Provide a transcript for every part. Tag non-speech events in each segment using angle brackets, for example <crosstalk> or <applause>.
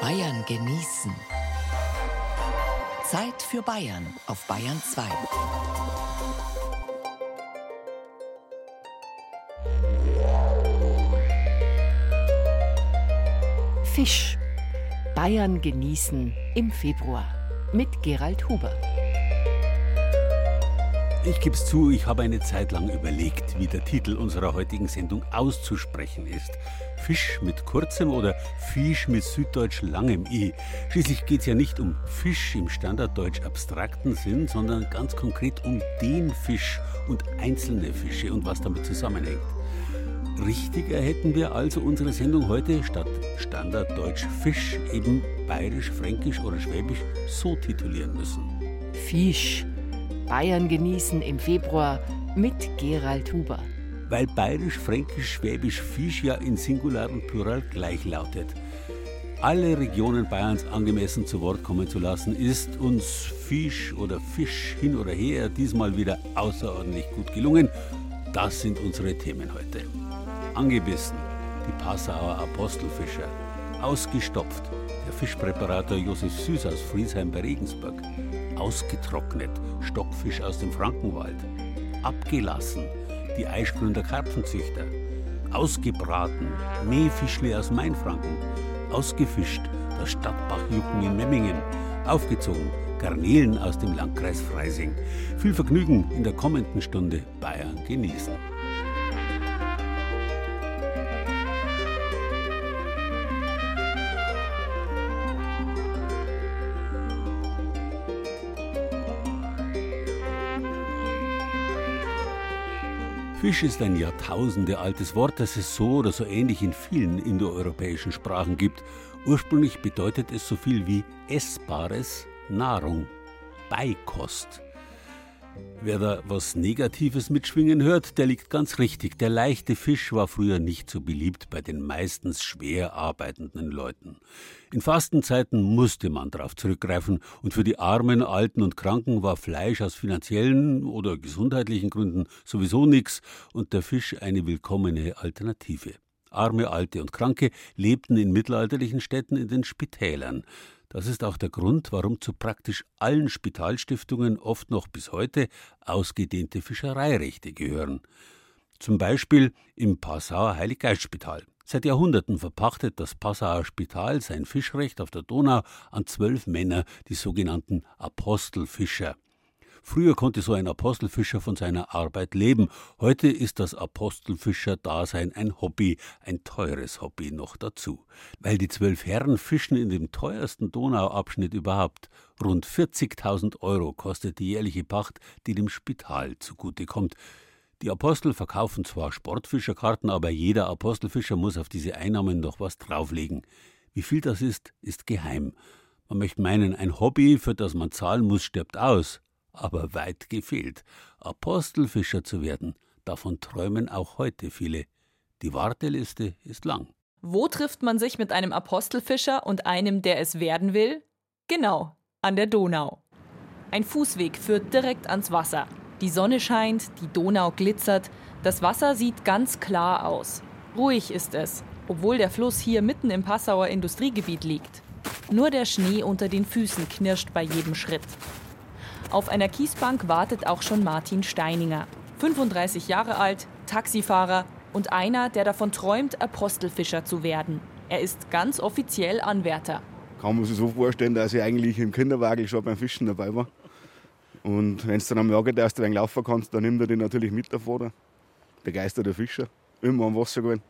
Bayern genießen. Zeit für Bayern auf Bayern 2. Fisch. Bayern genießen im Februar mit Gerald Huber. Ich gebe es zu, ich habe eine Zeit lang überlegt, wie der Titel unserer heutigen Sendung auszusprechen ist. Fisch mit kurzem oder Fisch mit süddeutsch langem i. Schließlich geht es ja nicht um Fisch im standarddeutsch abstrakten Sinn, sondern ganz konkret um den Fisch und einzelne Fische und was damit zusammenhängt. Richtiger hätten wir also unsere Sendung heute statt Standarddeutsch Fisch eben bayerisch, fränkisch oder schwäbisch so titulieren müssen. Fisch. Bayern genießen im Februar mit Gerald Huber. Weil bayerisch, fränkisch, schwäbisch Fisch ja in Singular und Plural gleich lautet. Alle Regionen Bayerns angemessen zu Wort kommen zu lassen, ist uns Fisch oder Fisch hin oder her diesmal wieder außerordentlich gut gelungen. Das sind unsere Themen heute. Angebissen, die Passauer Apostelfischer. Ausgestopft, der Fischpräparator Josef Süß aus Friesheim bei Regensburg. Ausgetrocknet, Stockfisch aus dem Frankenwald. Abgelassen, die Eischgründer Karpfenzüchter. Ausgebraten, Mähfischle aus Mainfranken. Ausgefischt, das Stadtbachjucken in Memmingen. Aufgezogen, Garnelen aus dem Landkreis Freising. Viel Vergnügen in der kommenden Stunde Bayern genießen. Fisch ist ein jahrtausendealtes Wort, das es so oder so ähnlich in vielen indoeuropäischen Sprachen gibt. Ursprünglich bedeutet es so viel wie essbares Nahrung, Beikost. Wer da was Negatives mitschwingen hört, der liegt ganz richtig. Der leichte Fisch war früher nicht so beliebt bei den meistens schwer arbeitenden Leuten. In Fastenzeiten musste man darauf zurückgreifen und für die Armen, Alten und Kranken war Fleisch aus finanziellen oder gesundheitlichen Gründen sowieso nichts und der Fisch eine willkommene Alternative. Arme, Alte und Kranke lebten in mittelalterlichen Städten in den Spitälern. Das ist auch der Grund, warum zu praktisch allen Spitalstiftungen oft noch bis heute ausgedehnte Fischereirechte gehören. Zum Beispiel im Passauer Heiliggeistspital. Seit Jahrhunderten verpachtet das Passauer Spital sein Fischrecht auf der Donau an zwölf Männer, die sogenannten Apostelfischer. Früher konnte so ein Apostelfischer von seiner Arbeit leben. Heute ist das Apostelfischer-Dasein ein Hobby, ein teures Hobby noch dazu. Weil die zwölf Herren fischen in dem teuersten Donauabschnitt überhaupt. Rund 40.000 Euro kostet die jährliche Pacht, die dem Spital zugutekommt. Die Apostel verkaufen zwar Sportfischerkarten, aber jeder Apostelfischer muss auf diese Einnahmen noch was drauflegen. Wie viel das ist, ist geheim. Man möchte meinen, ein Hobby, für das man zahlen muss, stirbt aus aber weit gefehlt. Apostelfischer zu werden, davon träumen auch heute viele. Die Warteliste ist lang. Wo trifft man sich mit einem Apostelfischer und einem, der es werden will? Genau, an der Donau. Ein Fußweg führt direkt ans Wasser. Die Sonne scheint, die Donau glitzert, das Wasser sieht ganz klar aus. Ruhig ist es, obwohl der Fluss hier mitten im Passauer Industriegebiet liegt. Nur der Schnee unter den Füßen knirscht bei jedem Schritt. Auf einer Kiesbank wartet auch schon Martin Steininger. 35 Jahre alt, Taxifahrer und einer, der davon träumt, Apostelfischer zu werden. Er ist ganz offiziell Anwärter. Kann man sich so vorstellen, dass ich eigentlich im Kinderwagen schon beim Fischen dabei war. Und wenn du dann am Jahr erst ein laufen kannst, dann nimmt er dich natürlich mit davor. Begeisterter Fischer, immer am Wasser gehen.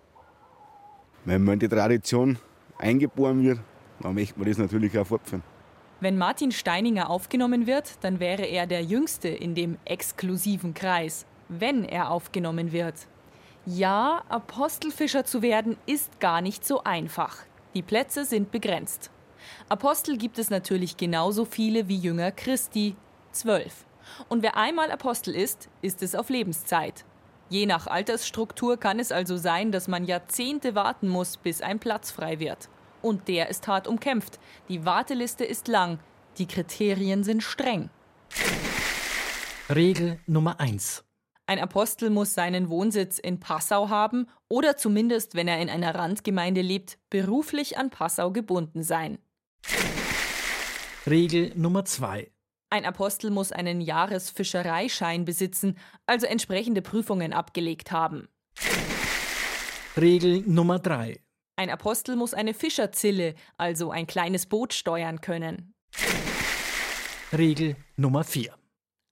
Wenn man in die Tradition eingeboren wird, dann möchte man das natürlich auch fortführen. Wenn Martin Steininger aufgenommen wird, dann wäre er der Jüngste in dem exklusiven Kreis, wenn er aufgenommen wird. Ja, Apostelfischer zu werden ist gar nicht so einfach. Die Plätze sind begrenzt. Apostel gibt es natürlich genauso viele wie Jünger Christi, zwölf. Und wer einmal Apostel ist, ist es auf Lebenszeit. Je nach Altersstruktur kann es also sein, dass man Jahrzehnte warten muss, bis ein Platz frei wird. Und der ist hart umkämpft. Die Warteliste ist lang. Die Kriterien sind streng. Regel Nummer 1. Ein Apostel muss seinen Wohnsitz in Passau haben oder zumindest, wenn er in einer Randgemeinde lebt, beruflich an Passau gebunden sein. Regel Nummer 2. Ein Apostel muss einen Jahresfischereischein besitzen, also entsprechende Prüfungen abgelegt haben. Regel Nummer 3. Ein Apostel muss eine Fischerzille, also ein kleines Boot steuern können. Regel Nummer 4.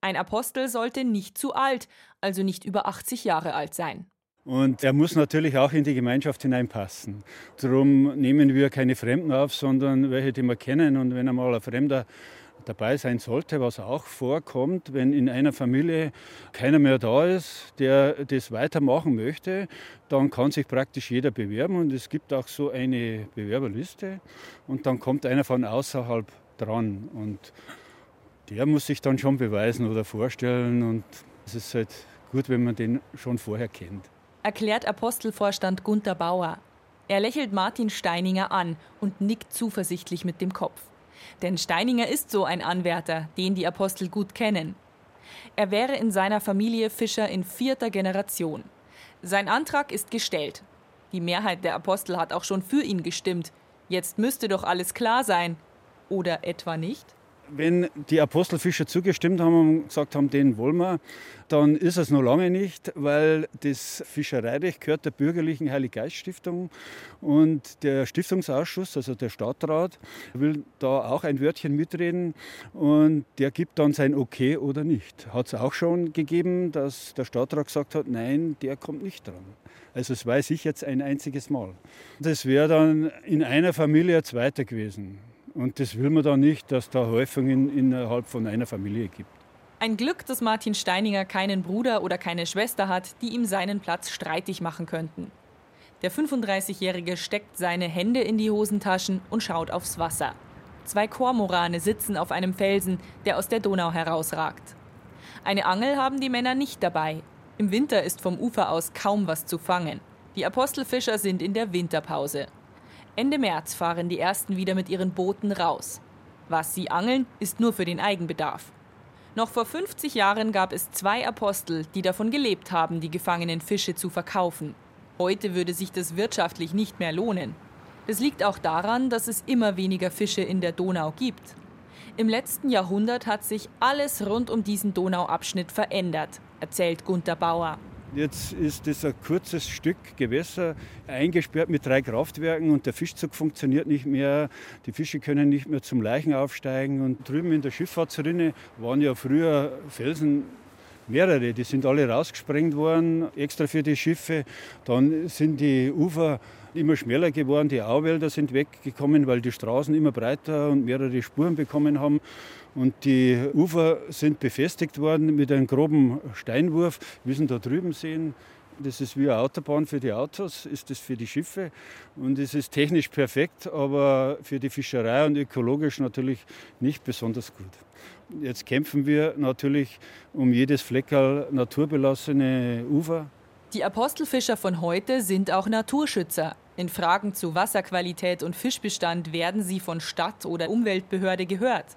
Ein Apostel sollte nicht zu alt, also nicht über 80 Jahre alt sein. Und er muss natürlich auch in die Gemeinschaft hineinpassen. Darum nehmen wir keine Fremden auf, sondern welche, die wir kennen. Und wenn einmal ein Fremder dabei sein sollte, was auch vorkommt, wenn in einer Familie keiner mehr da ist, der das weitermachen möchte, dann kann sich praktisch jeder bewerben und es gibt auch so eine Bewerberliste und dann kommt einer von außerhalb dran und der muss sich dann schon beweisen oder vorstellen und es ist halt gut, wenn man den schon vorher kennt. Erklärt Apostelvorstand Gunther Bauer. Er lächelt Martin Steininger an und nickt zuversichtlich mit dem Kopf. Denn Steininger ist so ein Anwärter, den die Apostel gut kennen. Er wäre in seiner Familie Fischer in vierter Generation. Sein Antrag ist gestellt. Die Mehrheit der Apostel hat auch schon für ihn gestimmt. Jetzt müsste doch alles klar sein. Oder etwa nicht? Wenn die Apostelfischer zugestimmt haben und gesagt haben, den wollen wir, dann ist es noch lange nicht, weil das Fischereirecht gehört der bürgerlichen Heiliggeiststiftung und der Stiftungsausschuss, also der Stadtrat, will da auch ein Wörtchen mitreden und der gibt dann sein Okay oder nicht. Hat es auch schon gegeben, dass der Stadtrat gesagt hat, nein, der kommt nicht dran. Also das weiß ich jetzt ein einziges Mal. Das wäre dann in einer Familie ein zweiter gewesen. Und das will man da nicht, dass da Häufungen innerhalb von einer Familie gibt. Ein Glück, dass Martin Steininger keinen Bruder oder keine Schwester hat, die ihm seinen Platz streitig machen könnten. Der 35-Jährige steckt seine Hände in die Hosentaschen und schaut aufs Wasser. Zwei Kormorane sitzen auf einem Felsen, der aus der Donau herausragt. Eine Angel haben die Männer nicht dabei. Im Winter ist vom Ufer aus kaum was zu fangen. Die Apostelfischer sind in der Winterpause. Ende März fahren die ersten wieder mit ihren Booten raus. Was sie angeln, ist nur für den Eigenbedarf. Noch vor 50 Jahren gab es zwei Apostel, die davon gelebt haben, die gefangenen Fische zu verkaufen. Heute würde sich das wirtschaftlich nicht mehr lohnen. Das liegt auch daran, dass es immer weniger Fische in der Donau gibt. Im letzten Jahrhundert hat sich alles rund um diesen Donauabschnitt verändert, erzählt Gunther Bauer. Jetzt ist das ein kurzes Stück Gewässer eingesperrt mit drei Kraftwerken und der Fischzug funktioniert nicht mehr. Die Fische können nicht mehr zum Leichen aufsteigen. Und drüben in der Schifffahrtsrinne waren ja früher Felsen mehrere, die sind alle rausgesprengt worden, extra für die Schiffe. Dann sind die Ufer immer schmäler geworden, die Auwälder sind weggekommen, weil die Straßen immer breiter und mehrere Spuren bekommen haben. Und die Ufer sind befestigt worden mit einem groben Steinwurf. Wir müssen da drüben sehen, das ist wie eine Autobahn für die Autos, ist das für die Schiffe. Und es ist technisch perfekt, aber für die Fischerei und ökologisch natürlich nicht besonders gut. Jetzt kämpfen wir natürlich um jedes Fleckerl naturbelassene Ufer. Die Apostelfischer von heute sind auch Naturschützer. In Fragen zu Wasserqualität und Fischbestand werden sie von Stadt oder Umweltbehörde gehört.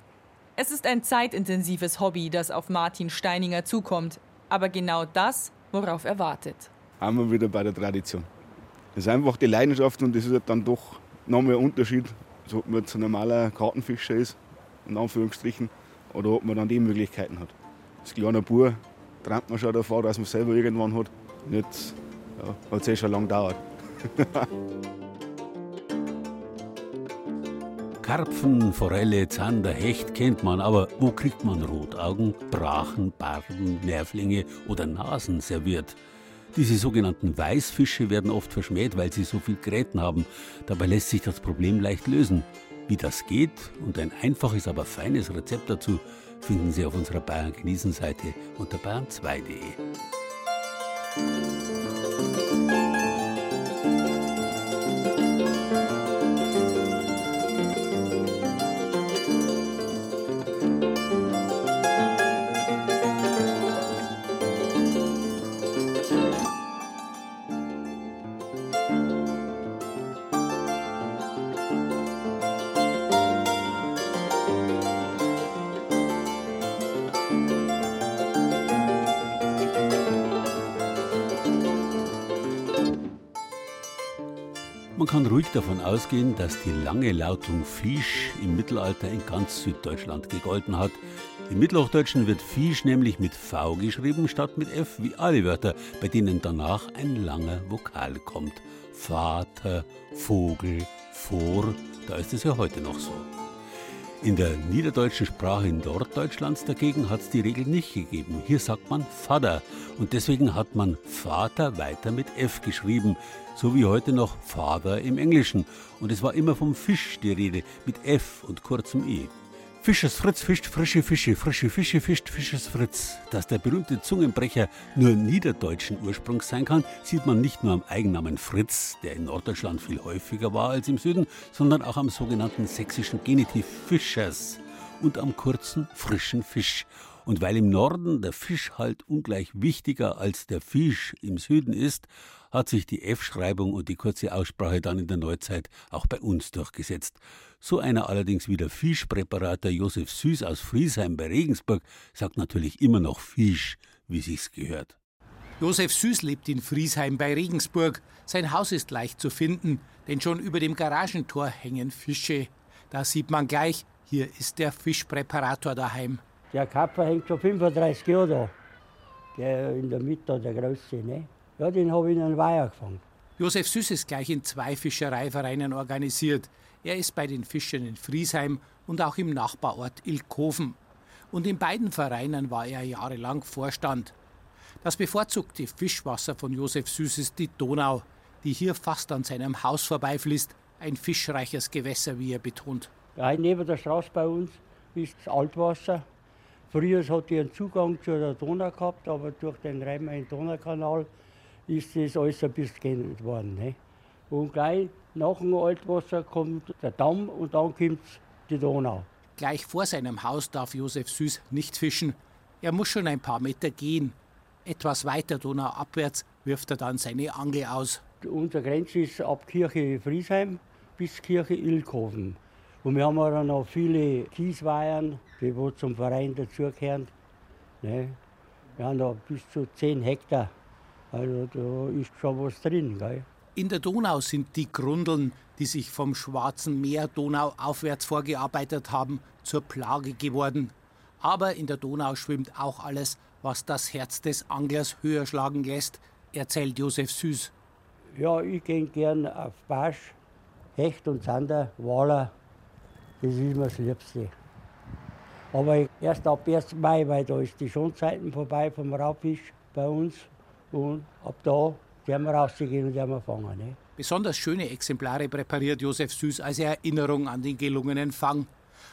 Es ist ein zeitintensives Hobby, das auf Martin Steininger zukommt, aber genau das, worauf er wartet. Wir wieder bei der Tradition. Das ist einfach die Leidenschaft und das ist halt dann doch nochmal ein Unterschied, ob man ein normaler Kartenfischer ist, in Anführungsstrichen, oder ob man dann die Möglichkeiten hat. Als kleiner Bub träumt man schon davor, dass man selber irgendwann hat. Und jetzt ja, hat es eh schon lange gedauert. <laughs> Karpfen, Forelle, Zander, Hecht kennt man, aber wo kriegt man Rotaugen, Brachen, Barben, Nervlinge oder Nasen serviert? Diese sogenannten Weißfische werden oft verschmäht, weil sie so viel Gräten haben. Dabei lässt sich das Problem leicht lösen. Wie das geht und ein einfaches, aber feines Rezept dazu finden Sie auf unserer Bayern genießen Seite unter bayern2.de. kann ruhig davon ausgehen, dass die lange Lautung Fisch im Mittelalter in ganz Süddeutschland gegolten hat. Im Mittelhochdeutschen wird Fisch nämlich mit V geschrieben statt mit F, wie alle Wörter, bei denen danach ein langer Vokal kommt. Vater, Vogel, Vor, da ist es ja heute noch so. In der niederdeutschen Sprache in Norddeutschlands dagegen hat es die Regel nicht gegeben. Hier sagt man Vater und deswegen hat man Vater weiter mit F geschrieben, so wie heute noch Father im Englischen. Und es war immer vom Fisch die Rede mit F und kurzem E. Fischers Fritz fischt frische Fische, frische Fische fischt Fischers Fritz. Dass der berühmte Zungenbrecher nur niederdeutschen Ursprungs sein kann, sieht man nicht nur am Eigennamen Fritz, der in Norddeutschland viel häufiger war als im Süden, sondern auch am sogenannten sächsischen Genitiv Fischers und am kurzen frischen Fisch. Und weil im Norden der Fisch halt ungleich wichtiger als der Fisch im Süden ist, hat sich die F-Schreibung und die kurze Aussprache dann in der Neuzeit auch bei uns durchgesetzt. So einer allerdings wie der Fischpräparator Josef Süß aus Friesheim bei Regensburg sagt natürlich immer noch Fisch, wie sich's gehört. Josef Süß lebt in Friesheim bei Regensburg. Sein Haus ist leicht zu finden, denn schon über dem Garagentor hängen Fische. Da sieht man gleich, hier ist der Fischpräparator daheim. Der Kapper hängt schon 35 Jahre da. Der in der Mitte, der Große. Ne? Ja, den habe ich in einen Weiher gefangen. Josef Süß ist gleich in zwei Fischereivereinen organisiert. Er ist bei den Fischern in Friesheim und auch im Nachbarort Ilkhofen. Und in beiden Vereinen war er jahrelang Vorstand. Das bevorzugte Fischwasser von Josef Süß ist die Donau, die hier fast an seinem Haus vorbeifließt. Ein fischreiches Gewässer, wie er betont. Ja, neben der Straße bei uns ist das Altwasser. Früher hat er einen Zugang zu der Donau gehabt, aber durch den Rhein-Main-Donau-Kanal ist das alles ein bisschen geändert worden. Ne? Und gleich nach dem Altwasser kommt der Damm und dann kommt die Donau. Gleich vor seinem Haus darf Josef Süß nicht fischen. Er muss schon ein paar Meter gehen. Etwas weiter donauabwärts wirft er dann seine Angel aus. Unsere Grenze ist ab Kirche Friesheim bis Kirche Ilkhofen. Und wir haben auch noch viele Kiesweihern, die wo zum Verein dazugehören. Ne? Wir haben da bis zu 10 Hektar. Also da ist schon was drin. Gell? In der Donau sind die Grundeln, die sich vom Schwarzen Meer Donau aufwärts vorgearbeitet haben, zur Plage geworden. Aber in der Donau schwimmt auch alles, was das Herz des Anglers höher schlagen lässt, erzählt Josef Süß. Ja, ich gehe gern auf Barsch, Hecht und Zander, Waler. Das ist mir das Liebste. Aber erst ab 1. Mai, weil da ist die Schonzeiten vorbei vom Raubfisch bei uns. Und ab da werden wir rausgehen und werden wir fangen. Ne? Besonders schöne Exemplare präpariert Josef Süß als Erinnerung an den gelungenen Fang.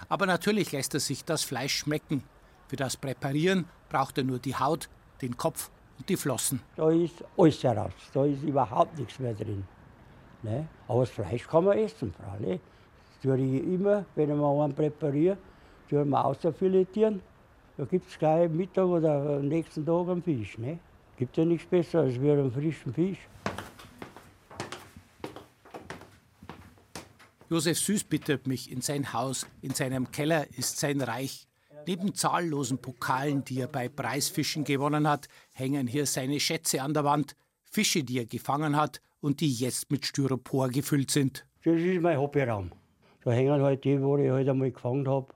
Aber natürlich lässt er sich das Fleisch schmecken. Für das Präparieren braucht er nur die Haut, den Kopf und die Flossen. Da ist alles heraus, da ist überhaupt nichts mehr drin. Ne? Aber das Fleisch kann man essen, freilich. Das tue ich immer, wenn ich mal einen präpariere, tue ich mal außerfiletieren. Da gibt es gleich Mittag oder am nächsten Tag einen Fisch. Ne? Gibt ja nichts Besseres als einen frischen Fisch. Josef Süß bittet mich in sein Haus. In seinem Keller ist sein Reich. Neben zahllosen Pokalen, die er bei Preisfischen gewonnen hat, hängen hier seine Schätze an der Wand. Fische, die er gefangen hat und die jetzt mit Styropor gefüllt sind. Das ist mein Hobbyraum. Da hängen halt die, wo ich halt einmal gefangen habe.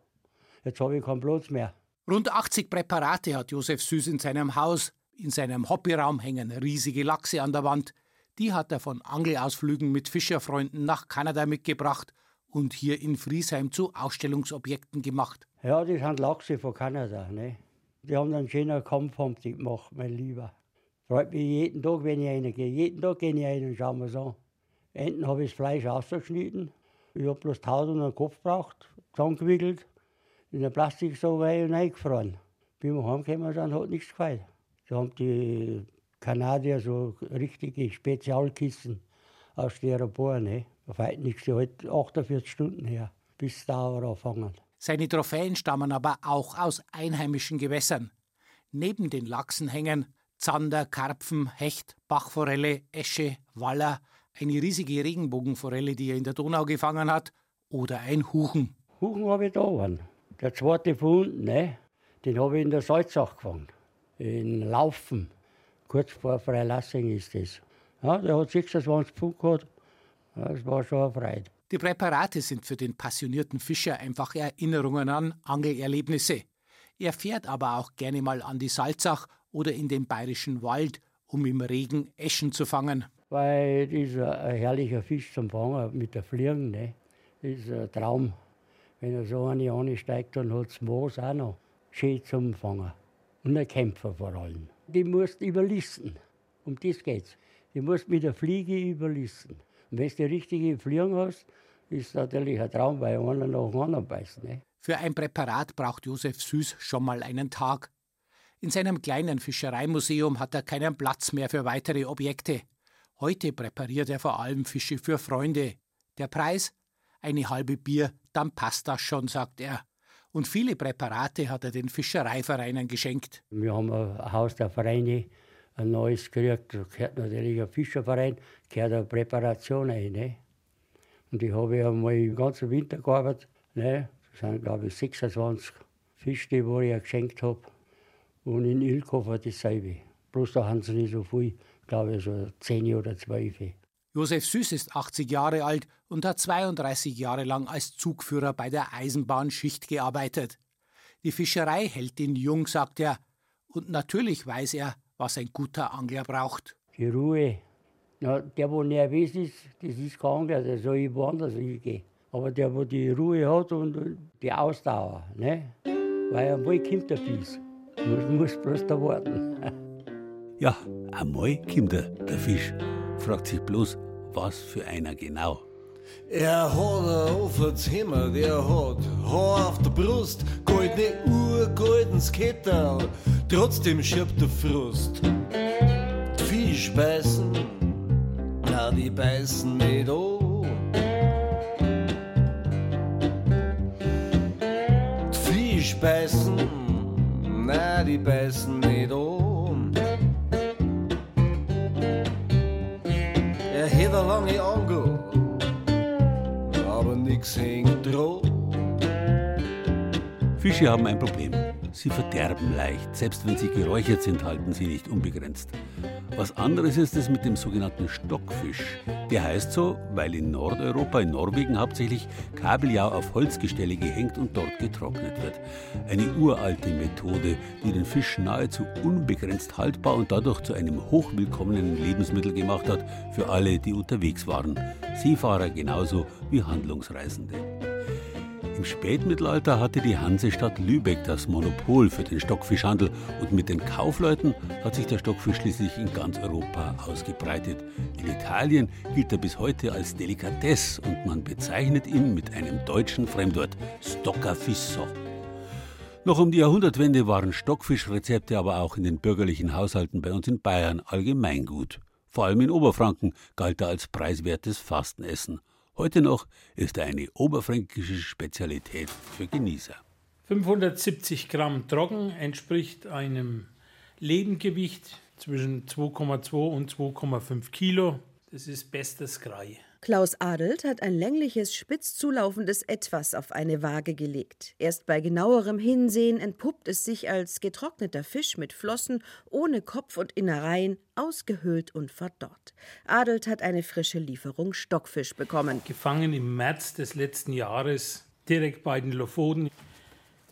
Jetzt habe ich keinen Platz mehr. Rund 80 Präparate hat Josef Süß in seinem Haus. In seinem Hobbyraum hängen riesige Lachse an der Wand. Die hat er von Angelausflügen mit Fischerfreunden nach Kanada mitgebracht und hier in Friesheim zu Ausstellungsobjekten gemacht. Ja, das sind Lachse von Kanada. Ne? Die haben einen schönen Kampf gemacht, mein Lieber. Freut mich jeden Tag, wenn ich reingehe. Jeden Tag gehe ich rein und schaue mir an. Enten habe ich das Fleisch ausgeschnitten. Ich habe bloß tausend einen Kopf gebraucht, zusammengewickelt, in eine Plastiksaugerei und eingefroren. Bin wir heimgekommen, dann hat nichts gefällt. Da haben die Kanadier so richtige Spezialkissen aus Styropor. Ne? Fällt nichts, die halt 48 Stunden her, bis da anfangen. Seine Trophäen stammen aber auch aus einheimischen Gewässern. Neben den Lachsen hängen Zander, Karpfen, Hecht, Bachforelle, Esche, Waller, eine riesige Regenbogenforelle, die er in der Donau gefangen hat, oder ein Huchen. Huchen habe ich da einen. Der zweite von unten, ne? den habe ich in der Salzach gefangen. In Laufen. Kurz vor Freilassing ist das. Ja, der hat 26 Pfund gehabt. Das war schon eine Freude. Die Präparate sind für den passionierten Fischer einfach Erinnerungen an Angelerlebnisse. Er fährt aber auch gerne mal an die Salzach oder in den bayerischen Wald, um im Regen Eschen zu fangen. Weil das ist ein herrlicher Fisch zum Fangen mit der Fliegen. Ne? Das ist ein Traum. Wenn er so eine ansteigt, dann hat es Moos auch noch. Schön zum Fangen. Und ein Kämpfer vor allem. Die musst überlisten. Um das geht's. Die musst mit der Fliege überlisten. Und wenn du die richtige Fliegen hast, ist natürlich ein Traum, weil einer nach dem anderen beißt. Ne? Für ein Präparat braucht Josef Süß schon mal einen Tag. In seinem kleinen Fischereimuseum hat er keinen Platz mehr für weitere Objekte. Heute präpariert er vor allem Fische für Freunde. Der Preis? Eine halbe Bier, dann passt das schon, sagt er. Und viele Präparate hat er den Fischereivereinen geschenkt. Wir haben ein Haus der Vereine, ein neues gekriegt. Da gehört natürlich ein Fischerverein, gehört eine Präparation ein. Ne? Und ich habe ja mal den ganzen Winter gearbeitet. Ne? Das sind, glaube ich, 26 Fische, die ich geschenkt habe. Und in Ilkhofer dasselbe. Bloß da haben sie nicht so viel, glaube ich, so 10 oder 12. Josef Süß ist 80 Jahre alt und hat 32 Jahre lang als Zugführer bei der Eisenbahnschicht gearbeitet. Die Fischerei hält ihn jung, sagt er. Und natürlich weiß er, was ein guter Angler braucht. Die Ruhe. Ja, der, der nervös ist, das ist kein Angler, der soll irgendwo anders hingehen. Aber der, der die Ruhe hat und die Ausdauer, ne? weil einmal kommt der Fisch. Man muss bloß da warten. ja, einmal kommt der, der Fisch. Fragt sich bloß, was für einer genau. Er hat ein offenes Hemmer, der hat Haar auf der Brust, goldene Uhr, goldenes Kettel, trotzdem schirbt der Frust. Die Fisch beißen, na die beißen nicht an. Die Fisch beißen, na die beißen nicht an. Fische haben ein Problem. Sie verderben leicht. Selbst wenn sie geräuchert sind, halten sie nicht unbegrenzt. Was anderes ist es mit dem sogenannten Stockfisch. Der heißt so, weil in Nordeuropa, in Norwegen hauptsächlich Kabeljau auf Holzgestelle gehängt und dort getrocknet wird. Eine uralte Methode, die den Fisch nahezu unbegrenzt haltbar und dadurch zu einem hochwillkommenen Lebensmittel gemacht hat für alle, die unterwegs waren. Seefahrer genauso wie Handlungsreisende. Im Spätmittelalter hatte die Hansestadt Lübeck das Monopol für den Stockfischhandel und mit den Kaufleuten hat sich der Stockfisch schließlich in ganz Europa ausgebreitet. In Italien gilt er bis heute als Delikatesse und man bezeichnet ihn mit einem deutschen Fremdwort Stoccafisso. Noch um die Jahrhundertwende waren Stockfischrezepte aber auch in den bürgerlichen Haushalten bei uns in Bayern allgemeingut. Vor allem in Oberfranken galt er als preiswertes Fastenessen. Heute noch ist er eine oberfränkische Spezialität für Genießer. 570 Gramm trocken entspricht einem Lebengewicht zwischen 2,2 und 2,5 Kilo. Das ist bestes Grei. Klaus Adelt hat ein längliches, spitz zulaufendes Etwas auf eine Waage gelegt. Erst bei genauerem Hinsehen entpuppt es sich als getrockneter Fisch mit Flossen, ohne Kopf und Innereien, ausgehöhlt und verdorrt. Adelt hat eine frische Lieferung Stockfisch bekommen. Gefangen im März des letzten Jahres, direkt bei den Lofoten.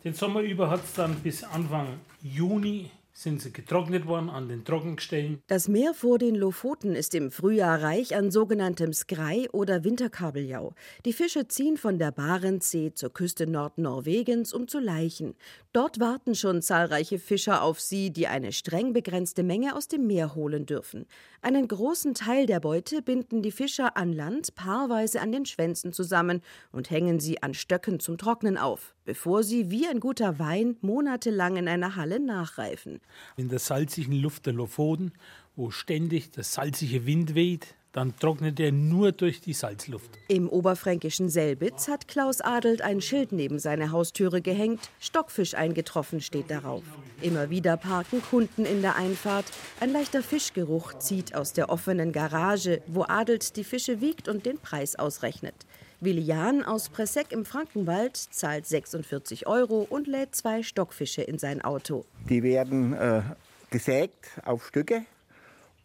Den Sommer über hat es dann bis Anfang Juni sind sie getrocknet worden an den Trockengestellen. Das Meer vor den Lofoten ist im Frühjahr reich an sogenanntem Skrei oder Winterkabeljau. Die Fische ziehen von der Barentssee zur Küste Nordnorwegens, um zu laichen. Dort warten schon zahlreiche Fischer auf sie, die eine streng begrenzte Menge aus dem Meer holen dürfen. Einen großen Teil der Beute binden die Fischer an Land paarweise an den Schwänzen zusammen und hängen sie an Stöcken zum Trocknen auf, bevor sie wie ein guter Wein monatelang in einer Halle nachreifen. In der salzigen Luft der Lofoten, wo ständig der salzige Wind weht, dann trocknet er nur durch die Salzluft. Im oberfränkischen Selbitz hat Klaus Adelt ein Schild neben seine Haustüre gehängt. Stockfisch eingetroffen steht darauf. Immer wieder parken Kunden in der Einfahrt. Ein leichter Fischgeruch zieht aus der offenen Garage, wo Adelt die Fische wiegt und den Preis ausrechnet. Willian aus Presseck im Frankenwald zahlt 46 Euro und lädt zwei Stockfische in sein Auto. Die werden äh, gesägt auf Stücke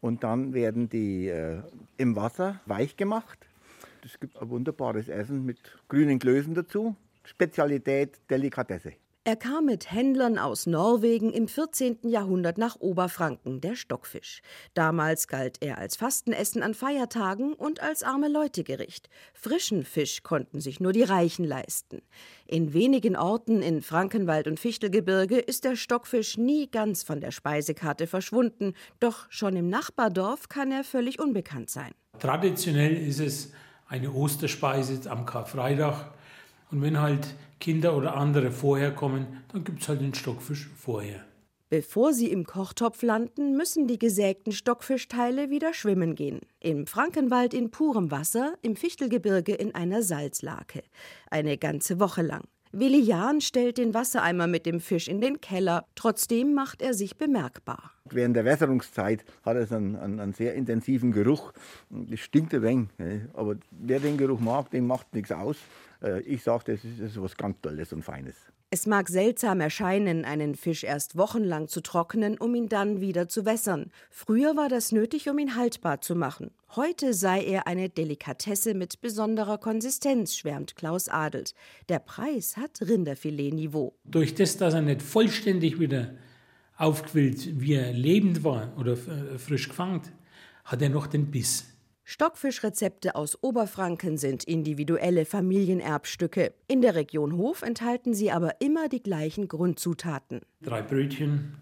und dann werden die äh, im Wasser weich gemacht. es gibt ein wunderbares Essen mit grünen Klößen dazu. Spezialität Delikatesse. Er kam mit Händlern aus Norwegen im 14. Jahrhundert nach Oberfranken, der Stockfisch. Damals galt er als Fastenessen an Feiertagen und als arme Leutegericht. Frischen Fisch konnten sich nur die Reichen leisten. In wenigen Orten in Frankenwald und Fichtelgebirge ist der Stockfisch nie ganz von der Speisekarte verschwunden, doch schon im Nachbardorf kann er völlig unbekannt sein. Traditionell ist es eine Osterspeise am Karfreitag. Und wenn halt Kinder oder andere vorher kommen, dann gibt es halt den Stockfisch vorher. Bevor sie im Kochtopf landen, müssen die gesägten Stockfischteile wieder schwimmen gehen. Im Frankenwald in purem Wasser, im Fichtelgebirge in einer Salzlake. Eine ganze Woche lang. Willi Jahn stellt den Wassereimer mit dem Fisch in den Keller. Trotzdem macht er sich bemerkbar. Während der Wässerungszeit hat es einen, einen, einen sehr intensiven Geruch. Es stinkt ein wenig. Aber wer den Geruch mag, dem macht nichts aus. Äh, ich sage, das ist, das ist was ganz Tolles und Feines. Es mag seltsam erscheinen, einen Fisch erst wochenlang zu trocknen, um ihn dann wieder zu wässern. Früher war das nötig, um ihn haltbar zu machen. Heute sei er eine Delikatesse mit besonderer Konsistenz, schwärmt Klaus Adelt. Der Preis hat Rinderfiletniveau. Durch das, dass er nicht vollständig wieder aufquillt, wie er lebend war oder äh, frisch gefangen, hat er noch den Biss. Stockfischrezepte aus Oberfranken sind individuelle Familienerbstücke. In der Region Hof enthalten sie aber immer die gleichen Grundzutaten. Drei Brötchen,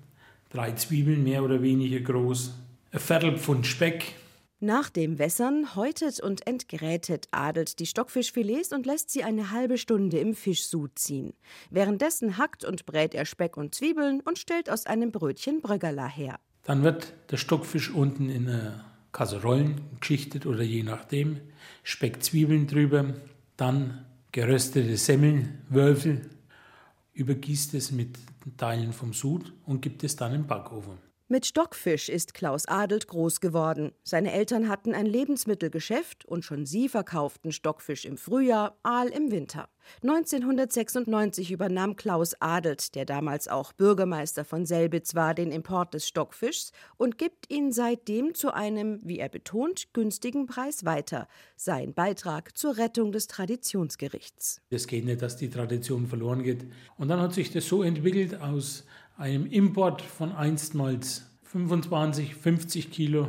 drei Zwiebeln mehr oder weniger groß, ein Viertelpfund Speck. Nach dem Wässern häutet und entgrätet Adelt die Stockfischfilets und lässt sie eine halbe Stunde im Fischsud ziehen. Währenddessen hackt und brät er Speck und Zwiebeln und stellt aus einem Brötchen Bröggerla her. Dann wird der Stockfisch unten in eine Kasserollen geschichtet oder je nachdem, Speck, Zwiebeln drüber, dann geröstete Semmeln, Würfel, übergießt es mit Teilen vom Sud und gibt es dann im Backofen. Mit Stockfisch ist Klaus Adelt groß geworden. Seine Eltern hatten ein Lebensmittelgeschäft und schon sie verkauften Stockfisch im Frühjahr, Aal im Winter. 1996 übernahm Klaus Adelt, der damals auch Bürgermeister von Selbitz war, den Import des Stockfischs und gibt ihn seitdem zu einem, wie er betont, günstigen Preis weiter. Sein Beitrag zur Rettung des Traditionsgerichts. Es geht nicht, dass die Tradition verloren geht. Und dann hat sich das so entwickelt aus einem Import von einstmals 25, 50 Kilo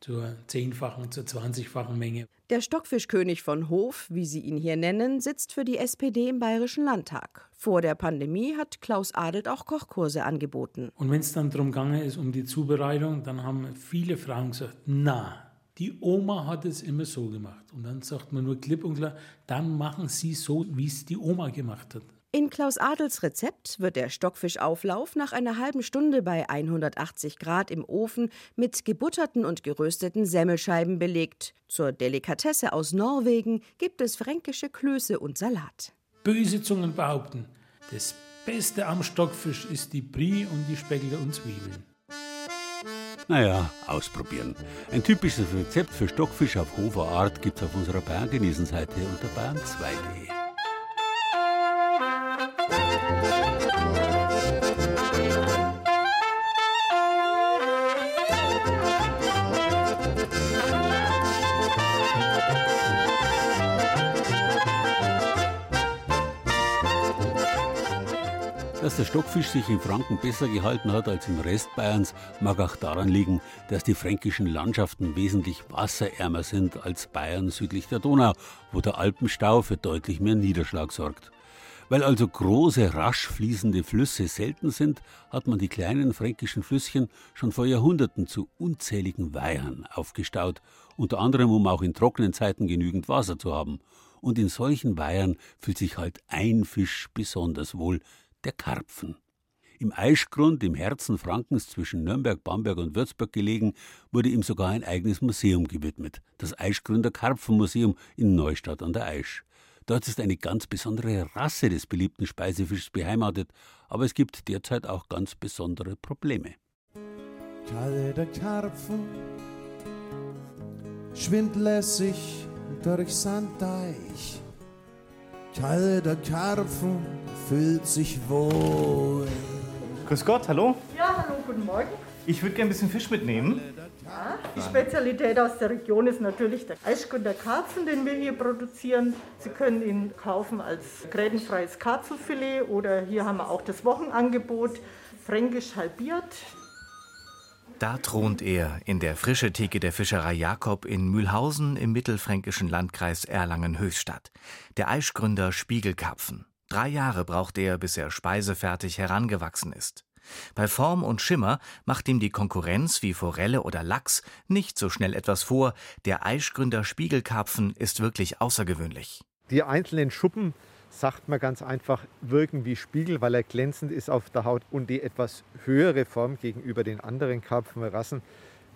zur zehnfachen, zur zwanzigfachen Menge. Der Stockfischkönig von Hof, wie sie ihn hier nennen, sitzt für die SPD im Bayerischen Landtag. Vor der Pandemie hat Klaus Adelt auch Kochkurse angeboten. Und wenn es dann darum gegangen ist, um die Zubereitung, dann haben viele Frauen gesagt, na, die Oma hat es immer so gemacht. Und dann sagt man nur klipp und klar, dann machen Sie so, wie es die Oma gemacht hat. In Klaus Adels Rezept wird der Stockfischauflauf nach einer halben Stunde bei 180 Grad im Ofen mit gebutterten und gerösteten Semmelscheiben belegt. Zur Delikatesse aus Norwegen gibt es fränkische Klöße und Salat. Böse Zungen behaupten, das Beste am Stockfisch ist die Brie und die Speckler und Zwiebeln. Naja, ausprobieren. Ein typisches Rezept für Stockfisch auf Hofer Art gibt's auf unserer Bayern-Genießen-Seite unter bayern2.de. Dass der Stockfisch sich in Franken besser gehalten hat als im Rest Bayerns, mag auch daran liegen, dass die fränkischen Landschaften wesentlich wasserärmer sind als Bayern südlich der Donau, wo der Alpenstau für deutlich mehr Niederschlag sorgt. Weil also große, rasch fließende Flüsse selten sind, hat man die kleinen fränkischen Flüsschen schon vor Jahrhunderten zu unzähligen Weihern aufgestaut, unter anderem um auch in trockenen Zeiten genügend Wasser zu haben. Und in solchen Weihern fühlt sich halt ein Fisch besonders wohl, der Karpfen. Im Aischgrund im Herzen Frankens zwischen Nürnberg, Bamberg und Würzburg gelegen, wurde ihm sogar ein eigenes Museum gewidmet, das Aischgründer Karpfenmuseum in Neustadt an der Aisch. Dort ist eine ganz besondere Rasse des beliebten Speisefischs beheimatet, aber es gibt derzeit auch ganz besondere Probleme. der Karpfen schwimmt lässig durch Sanddeich. Der Karpfen fühlt sich wohl. Grüß Gott, hallo? Ja, hallo, guten Morgen. Ich würde gerne ein bisschen Fisch mitnehmen. Die Spezialität aus der Region ist natürlich der Eischgründer Karpfen, den wir hier produzieren. Sie können ihn kaufen als grätenfreies Karpfenfilet oder hier haben wir auch das Wochenangebot, fränkisch halbiert. Da thront er in der frische Theke der Fischerei Jakob in Mühlhausen im mittelfränkischen Landkreis Erlangen-Höchstadt. Der Eischgründer Spiegelkarpfen. Drei Jahre braucht er, bis er speisefertig herangewachsen ist. Bei Form und Schimmer macht ihm die Konkurrenz wie Forelle oder Lachs nicht so schnell etwas vor. Der Eischgründer Spiegelkarpfen ist wirklich außergewöhnlich. Die einzelnen Schuppen, sagt man ganz einfach, wirken wie Spiegel, weil er glänzend ist auf der Haut und die etwas höhere Form gegenüber den anderen Karpfenrassen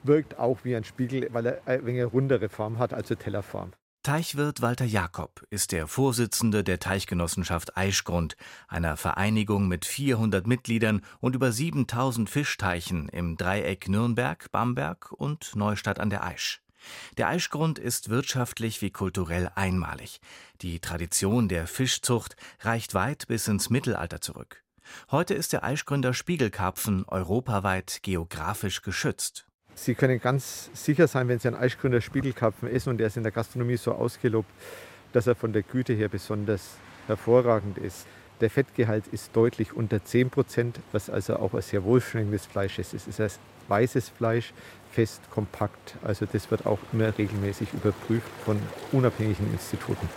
wirkt auch wie ein Spiegel, weil er eine wenig rundere Form hat, also Tellerform. Teichwirt Walter Jakob ist der Vorsitzende der Teichgenossenschaft Aischgrund, einer Vereinigung mit 400 Mitgliedern und über 7000 Fischteichen im Dreieck Nürnberg, Bamberg und Neustadt an der Aisch. Der Aischgrund ist wirtschaftlich wie kulturell einmalig. Die Tradition der Fischzucht reicht weit bis ins Mittelalter zurück. Heute ist der Aischgründer Spiegelkarpfen europaweit geografisch geschützt. Sie können ganz sicher sein, wenn Sie einen Eischgründer Spiegelkarpfen essen und der ist in der Gastronomie so ausgelobt, dass er von der Güte her besonders hervorragend ist. Der Fettgehalt ist deutlich unter 10 Prozent, was also auch ein sehr wohlschmeckendes Fleisch ist. Es ist ein weißes Fleisch, fest, kompakt. Also das wird auch immer regelmäßig überprüft von unabhängigen Instituten.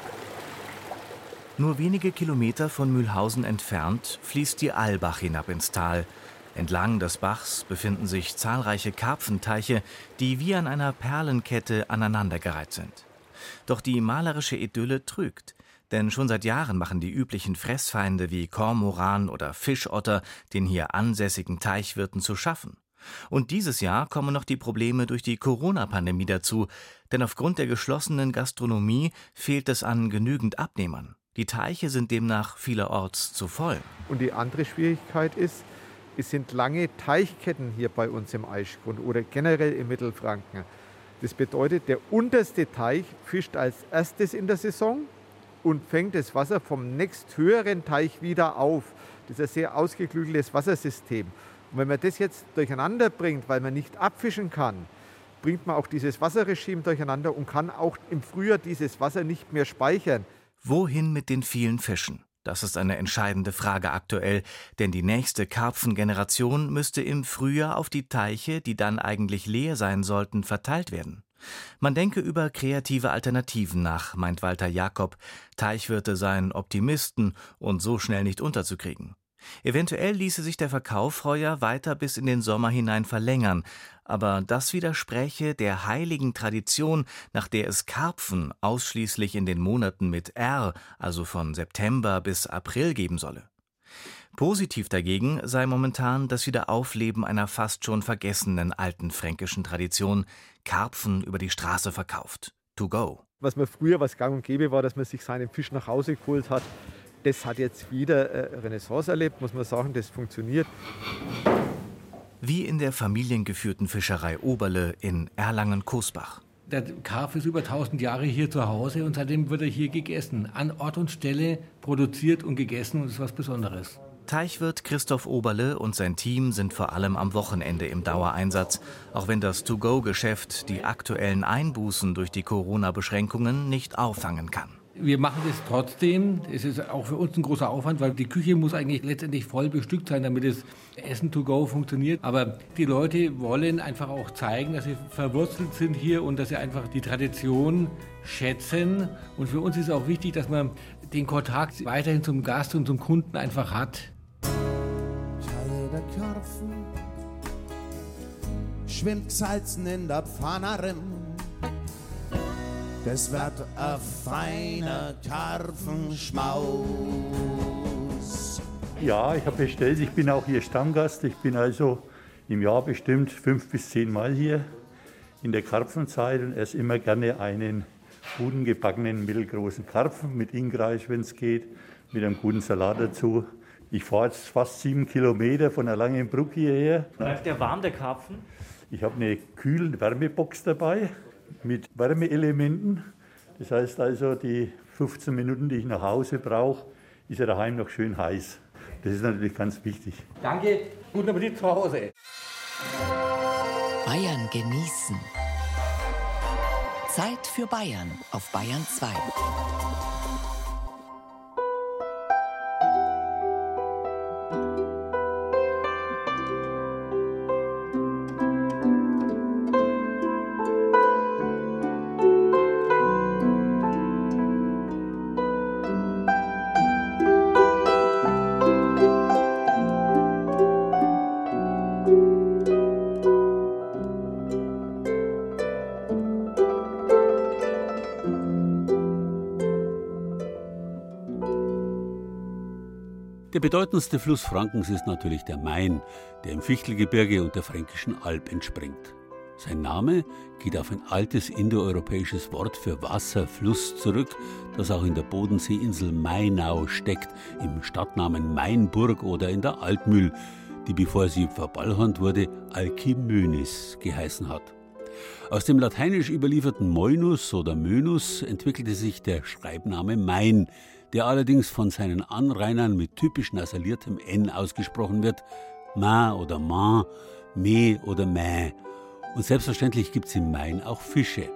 Nur wenige Kilometer von Mühlhausen entfernt fließt die Albach hinab ins Tal. Entlang des Bachs befinden sich zahlreiche Karpfenteiche, die wie an einer Perlenkette aneinandergereiht sind. Doch die malerische Idylle trügt, denn schon seit Jahren machen die üblichen Fressfeinde wie Kormoran oder Fischotter den hier ansässigen Teichwirten zu schaffen. Und dieses Jahr kommen noch die Probleme durch die Corona-Pandemie dazu, denn aufgrund der geschlossenen Gastronomie fehlt es an genügend Abnehmern. Die Teiche sind demnach vielerorts zu voll. Und die andere Schwierigkeit ist, es sind lange Teichketten hier bei uns im Eischgrund oder generell im Mittelfranken. Das bedeutet, der unterste Teich fischt als erstes in der Saison und fängt das Wasser vom nächsthöheren Teich wieder auf. Das ist ein sehr ausgeklügeltes Wassersystem. Und wenn man das jetzt durcheinander bringt, weil man nicht abfischen kann, bringt man auch dieses Wasserregime durcheinander und kann auch im Frühjahr dieses Wasser nicht mehr speichern. Wohin mit den vielen Fischen? Das ist eine entscheidende Frage aktuell, denn die nächste Karpfengeneration müsste im Frühjahr auf die Teiche, die dann eigentlich leer sein sollten, verteilt werden. Man denke über kreative Alternativen nach, meint Walter Jakob. Teichwirte seien Optimisten und so schnell nicht unterzukriegen. Eventuell ließe sich der Verkauf heuer weiter bis in den Sommer hinein verlängern, aber das widerspräche der heiligen Tradition, nach der es Karpfen ausschließlich in den Monaten mit R, also von September bis April geben solle. Positiv dagegen sei momentan das Wiederaufleben einer fast schon vergessenen alten fränkischen Tradition, Karpfen über die Straße verkauft. To go. Was man früher was gang und gäbe war, dass man sich seinen Fisch nach Hause geholt hat. Das hat jetzt wieder äh, Renaissance erlebt, muss man sagen, das funktioniert. Wie in der familiengeführten Fischerei Oberle in Erlangen-Kosbach. Der Karpfen ist über 1000 Jahre hier zu Hause und seitdem wird er hier gegessen. An Ort und Stelle produziert und gegessen und das ist was Besonderes. Teichwirt Christoph Oberle und sein Team sind vor allem am Wochenende im Dauereinsatz, auch wenn das To-Go-Geschäft die aktuellen Einbußen durch die Corona-Beschränkungen nicht auffangen kann. Wir machen das trotzdem. Es ist auch für uns ein großer Aufwand, weil die Küche muss eigentlich letztendlich voll bestückt sein, damit das Essen to go funktioniert. Aber die Leute wollen einfach auch zeigen, dass sie verwurzelt sind hier und dass sie einfach die Tradition schätzen. Und für uns ist auch wichtig, dass man den Kontakt weiterhin zum Gast und zum Kunden einfach hat. Karpfen schwimmt gesalzen in der Pfanne. Das wird ein feiner Karpfenschmaus. Ja, ich habe bestellt. Ich bin auch hier Stammgast. Ich bin also im Jahr bestimmt fünf bis zehn Mal hier in der Karpfenzeit und esse immer gerne einen guten gebackenen mittelgroßen Karpfen mit Ingreis, wenn es geht, mit einem guten Salat dazu. Ich fahre jetzt fast sieben Kilometer von der Langenbruck hierher. Bleibt der warm, der Karpfen? Ich habe eine kühle Wärmebox dabei mit Wärmeelementen. Das heißt also, die 15 Minuten, die ich nach Hause brauche, ist er daheim noch schön heiß. Das ist natürlich ganz wichtig. Danke, guten Appetit zu Hause. Bayern genießen. Zeit für Bayern auf Bayern 2. bedeutendste Fluss Frankens ist natürlich der Main, der im Fichtelgebirge und der Fränkischen Alb entspringt. Sein Name geht auf ein altes indoeuropäisches Wort für Wasser, Fluss zurück, das auch in der Bodenseeinsel Mainau steckt, im Stadtnamen Mainburg oder in der Altmühl, die bevor sie verballhornt wurde, Alkimönis geheißen hat. Aus dem lateinisch überlieferten Moenus oder Mönus entwickelte sich der Schreibname Main, der allerdings von seinen Anrainern mit typisch nasaliertem N ausgesprochen wird, Ma oder Ma, Me oder Mä. Und selbstverständlich gibt es im Main auch Fische.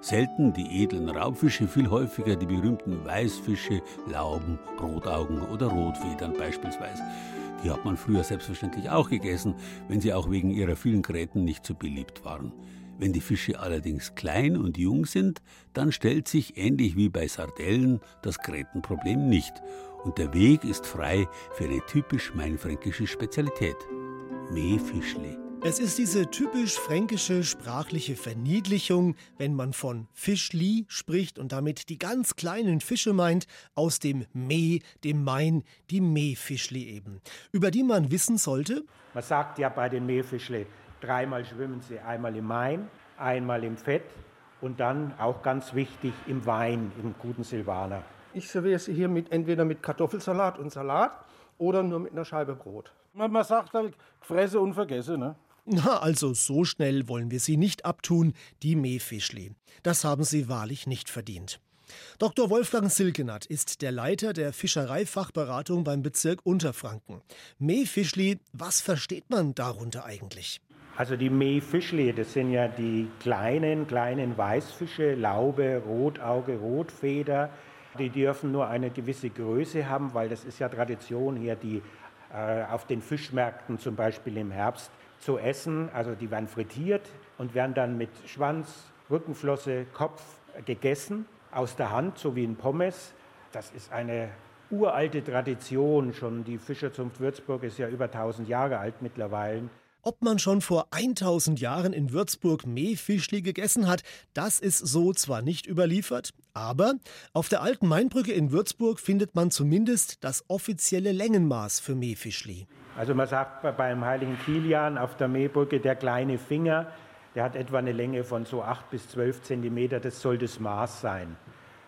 Selten die edlen Raubfische, viel häufiger die berühmten Weißfische, Lauben, Rotaugen oder Rotfedern beispielsweise. Die hat man früher selbstverständlich auch gegessen, wenn sie auch wegen ihrer vielen Gräten nicht so beliebt waren. Wenn die Fische allerdings klein und jung sind, dann stellt sich ähnlich wie bei Sardellen das Grätenproblem nicht und der Weg ist frei für eine typisch mainfränkische Spezialität: Meefischli. Es ist diese typisch fränkische sprachliche Verniedlichung, wenn man von Fischli spricht und damit die ganz kleinen Fische meint, aus dem Mee, dem Main, die Meefischli eben, über die man wissen sollte. Man sagt ja bei den Meefischli, dreimal schwimmen sie, einmal im Main, einmal im Fett und dann auch ganz wichtig im Wein, im guten Silvaner. Ich serviere sie hier mit, entweder mit Kartoffelsalat und Salat oder nur mit einer Scheibe Brot. Man, man sagt halt, fresse und vergesse, ne? Na, also so schnell wollen wir sie nicht abtun, die Meefischli. Das haben sie wahrlich nicht verdient. Dr. Wolfgang Silkenath ist der Leiter der Fischereifachberatung beim Bezirk Unterfranken. Meefischli, was versteht man darunter eigentlich? Also die Meefischli, das sind ja die kleinen, kleinen Weißfische, Laube, Rotauge, Rotfeder. Die dürfen nur eine gewisse Größe haben, weil das ist ja Tradition hier, die äh, auf den Fischmärkten zum Beispiel im Herbst zu essen. Also die werden frittiert und werden dann mit Schwanz, Rückenflosse, Kopf gegessen, aus der Hand, so wie ein Pommes. Das ist eine uralte Tradition. Schon die Fischerzunft Würzburg ist ja über 1000 Jahre alt mittlerweile. Ob man schon vor 1000 Jahren in Würzburg Meefischli gegessen hat, das ist so zwar nicht überliefert, aber auf der alten Mainbrücke in Würzburg findet man zumindest das offizielle Längenmaß für Meefischli. Also man sagt beim heiligen Kilian auf der Meebrücke, der kleine Finger, der hat etwa eine Länge von so 8 bis 12 Zentimeter, das soll das Maß sein.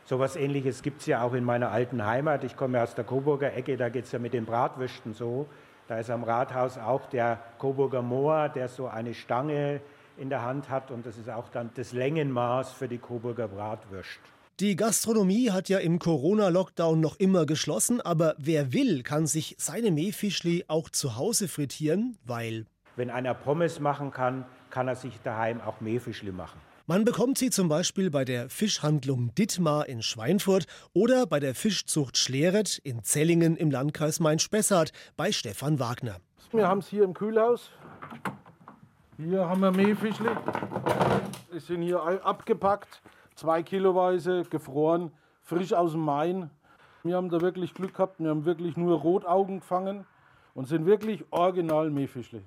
So etwas ähnliches gibt es ja auch in meiner alten Heimat. Ich komme aus der Coburger Ecke, da geht es ja mit den Bratwürsten so. Da ist am Rathaus auch der Coburger Moor, der so eine Stange in der Hand hat und das ist auch dann das Längenmaß für die Coburger Bratwürst. Die Gastronomie hat ja im Corona-Lockdown noch immer geschlossen, aber wer will, kann sich seine Meefischli auch zu Hause frittieren, weil Wenn einer Pommes machen kann, kann er sich daheim auch Meefischli machen. Man bekommt sie zum Beispiel bei der Fischhandlung Dittmar in Schweinfurt oder bei der Fischzucht Schleret in Zellingen im Landkreis Main-Spessart bei Stefan Wagner. Wir haben es hier im Kühlhaus. Hier haben wir Meefischli. Die sind hier abgepackt, zwei Kiloweise, gefroren, frisch aus dem Main. Wir haben da wirklich Glück gehabt. Wir haben wirklich nur Rotaugen gefangen und sind wirklich original Meefischli.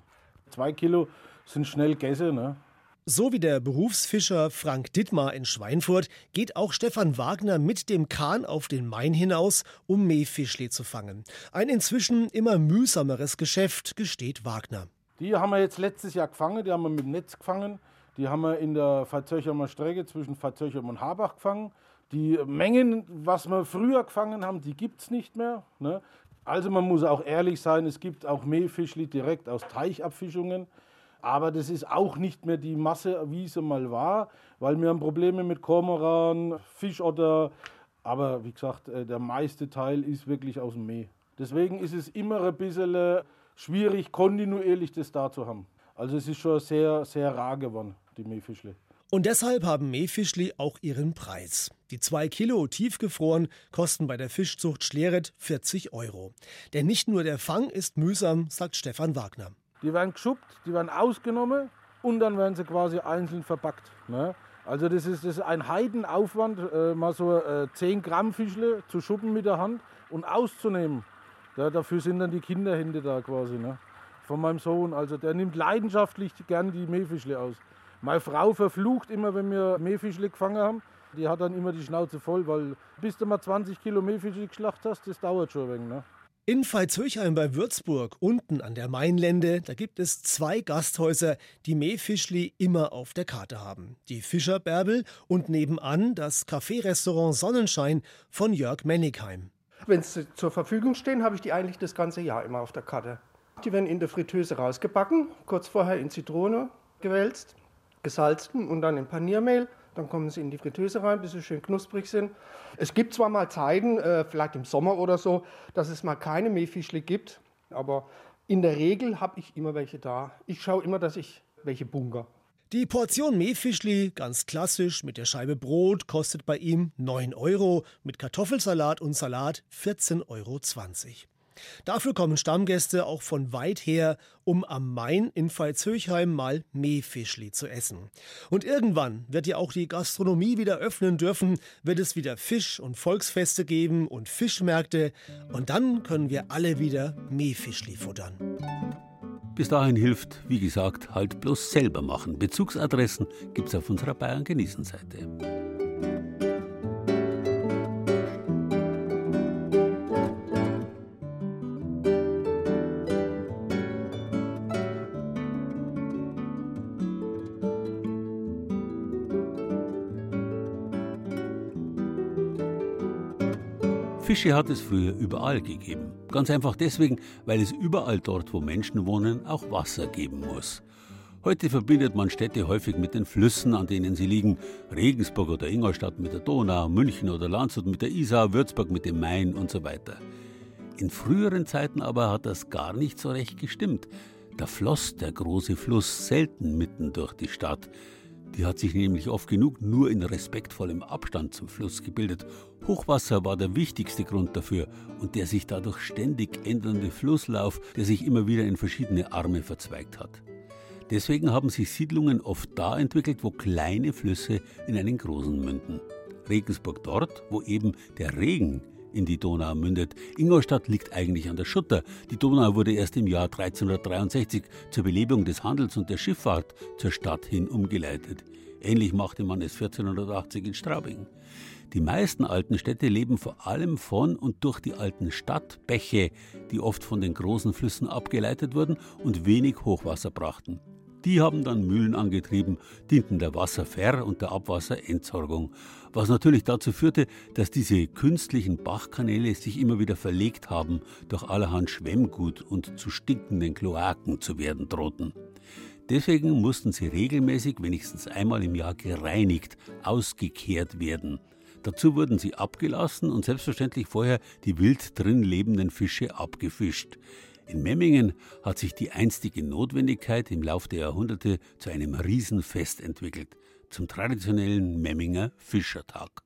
Zwei Kilo sind schnell gegessen. Ne? So wie der Berufsfischer Frank Dittmar in Schweinfurt geht auch Stefan Wagner mit dem Kahn auf den Main hinaus, um Meefischli zu fangen. Ein inzwischen immer mühsameres Geschäft, gesteht Wagner. Die haben wir jetzt letztes Jahr gefangen, die haben wir mit dem Netz gefangen. Die haben wir in der Verzöchermer Strecke zwischen Verzöchern und Habach gefangen. Die Mengen, was wir früher gefangen haben, die gibt es nicht mehr. Ne? Also man muss auch ehrlich sein, es gibt auch Meefischli direkt aus Teichabfischungen. Aber das ist auch nicht mehr die Masse, wie es mal war, weil wir haben Probleme mit Kormoran, Fischotter. Aber wie gesagt, äh, der meiste Teil ist wirklich aus dem Meer. Deswegen ist es immer ein bisschen äh, schwierig, kontinuierlich das da zu haben. Also es ist schon sehr, sehr rar geworden, die Mähfischle. Und deshalb haben Mähfischli auch ihren Preis. Die zwei Kilo tiefgefroren kosten bei der Fischzucht Schleret 40 Euro. Denn nicht nur der Fang ist mühsam, sagt Stefan Wagner. Die werden geschuppt, die werden ausgenommen und dann werden sie quasi einzeln verpackt. Ne? Also das ist, das ist ein Heidenaufwand, äh, mal so äh, 10 Gramm Fischle zu schuppen mit der Hand und auszunehmen. Ja, dafür sind dann die Kinderhände da quasi. Ne? Von meinem Sohn. Also der nimmt leidenschaftlich gern die Mähfischle aus. Meine Frau verflucht immer, wenn wir Mähfischle gefangen haben. Die hat dann immer die Schnauze voll, weil bis du mal 20 Kilo Mähfischle geschlachtet hast, das dauert schon ein wenig. Ne? In Veitshöchheim bei Würzburg, unten an der Mainlände, da gibt es zwei Gasthäuser, die Mähfischli immer auf der Karte haben. Die Fischerbärbel und nebenan das Café-Restaurant Sonnenschein von Jörg Mennigheim. Wenn sie zur Verfügung stehen, habe ich die eigentlich das ganze Jahr immer auf der Karte. Die werden in der Fritteuse rausgebacken, kurz vorher in Zitrone gewälzt, gesalzen und dann in Paniermehl. Dann kommen sie in die Fritteuse rein, bis sie schön knusprig sind. Es gibt zwar mal Zeiten, äh, vielleicht im Sommer oder so, dass es mal keine Mähfischle gibt, aber in der Regel habe ich immer welche da. Ich schaue immer, dass ich welche bunker. Die Portion Mähfischli, ganz klassisch mit der Scheibe Brot, kostet bei ihm 9 Euro, mit Kartoffelsalat und Salat 14,20 Euro. Dafür kommen Stammgäste auch von weit her, um am Main in Veitshöchheim mal Mähfischli zu essen. Und irgendwann wird ja auch die Gastronomie wieder öffnen dürfen, wird es wieder Fisch- und Volksfeste geben und Fischmärkte und dann können wir alle wieder Mähfischli futtern. Bis dahin hilft, wie gesagt, halt bloß selber machen. Bezugsadressen gibt's auf unserer Bayern genießen Seite. Fische hat es früher überall gegeben. Ganz einfach deswegen, weil es überall dort, wo Menschen wohnen, auch Wasser geben muss. Heute verbindet man Städte häufig mit den Flüssen, an denen sie liegen. Regensburg oder Ingolstadt mit der Donau, München oder Landshut mit der Isar, Würzburg mit dem Main und so weiter. In früheren Zeiten aber hat das gar nicht so recht gestimmt. Da floss der große Fluss selten mitten durch die Stadt. Die hat sich nämlich oft genug nur in respektvollem Abstand zum Fluss gebildet. Hochwasser war der wichtigste Grund dafür und der sich dadurch ständig ändernde Flusslauf, der sich immer wieder in verschiedene Arme verzweigt hat. Deswegen haben sich Siedlungen oft da entwickelt, wo kleine Flüsse in einen großen münden. Regensburg dort, wo eben der Regen in die Donau mündet. Ingolstadt liegt eigentlich an der Schutter. Die Donau wurde erst im Jahr 1363 zur Belebung des Handels und der Schifffahrt zur Stadt hin umgeleitet. Ähnlich machte man es 1480 in Straubing. Die meisten alten Städte leben vor allem von und durch die alten Stadtbäche, die oft von den großen Flüssen abgeleitet wurden und wenig Hochwasser brachten. Die haben dann Mühlen angetrieben, dienten der Wasserver- und der Abwasserentsorgung, was natürlich dazu führte, dass diese künstlichen Bachkanäle sich immer wieder verlegt haben, durch allerhand Schwemmgut und zu stinkenden Kloaken zu werden drohten. Deswegen mussten sie regelmäßig, wenigstens einmal im Jahr gereinigt, ausgekehrt werden. Dazu wurden sie abgelassen und selbstverständlich vorher die wild drin lebenden Fische abgefischt. In Memmingen hat sich die einstige Notwendigkeit im Lauf der Jahrhunderte zu einem Riesenfest entwickelt, zum traditionellen Memminger Fischertag.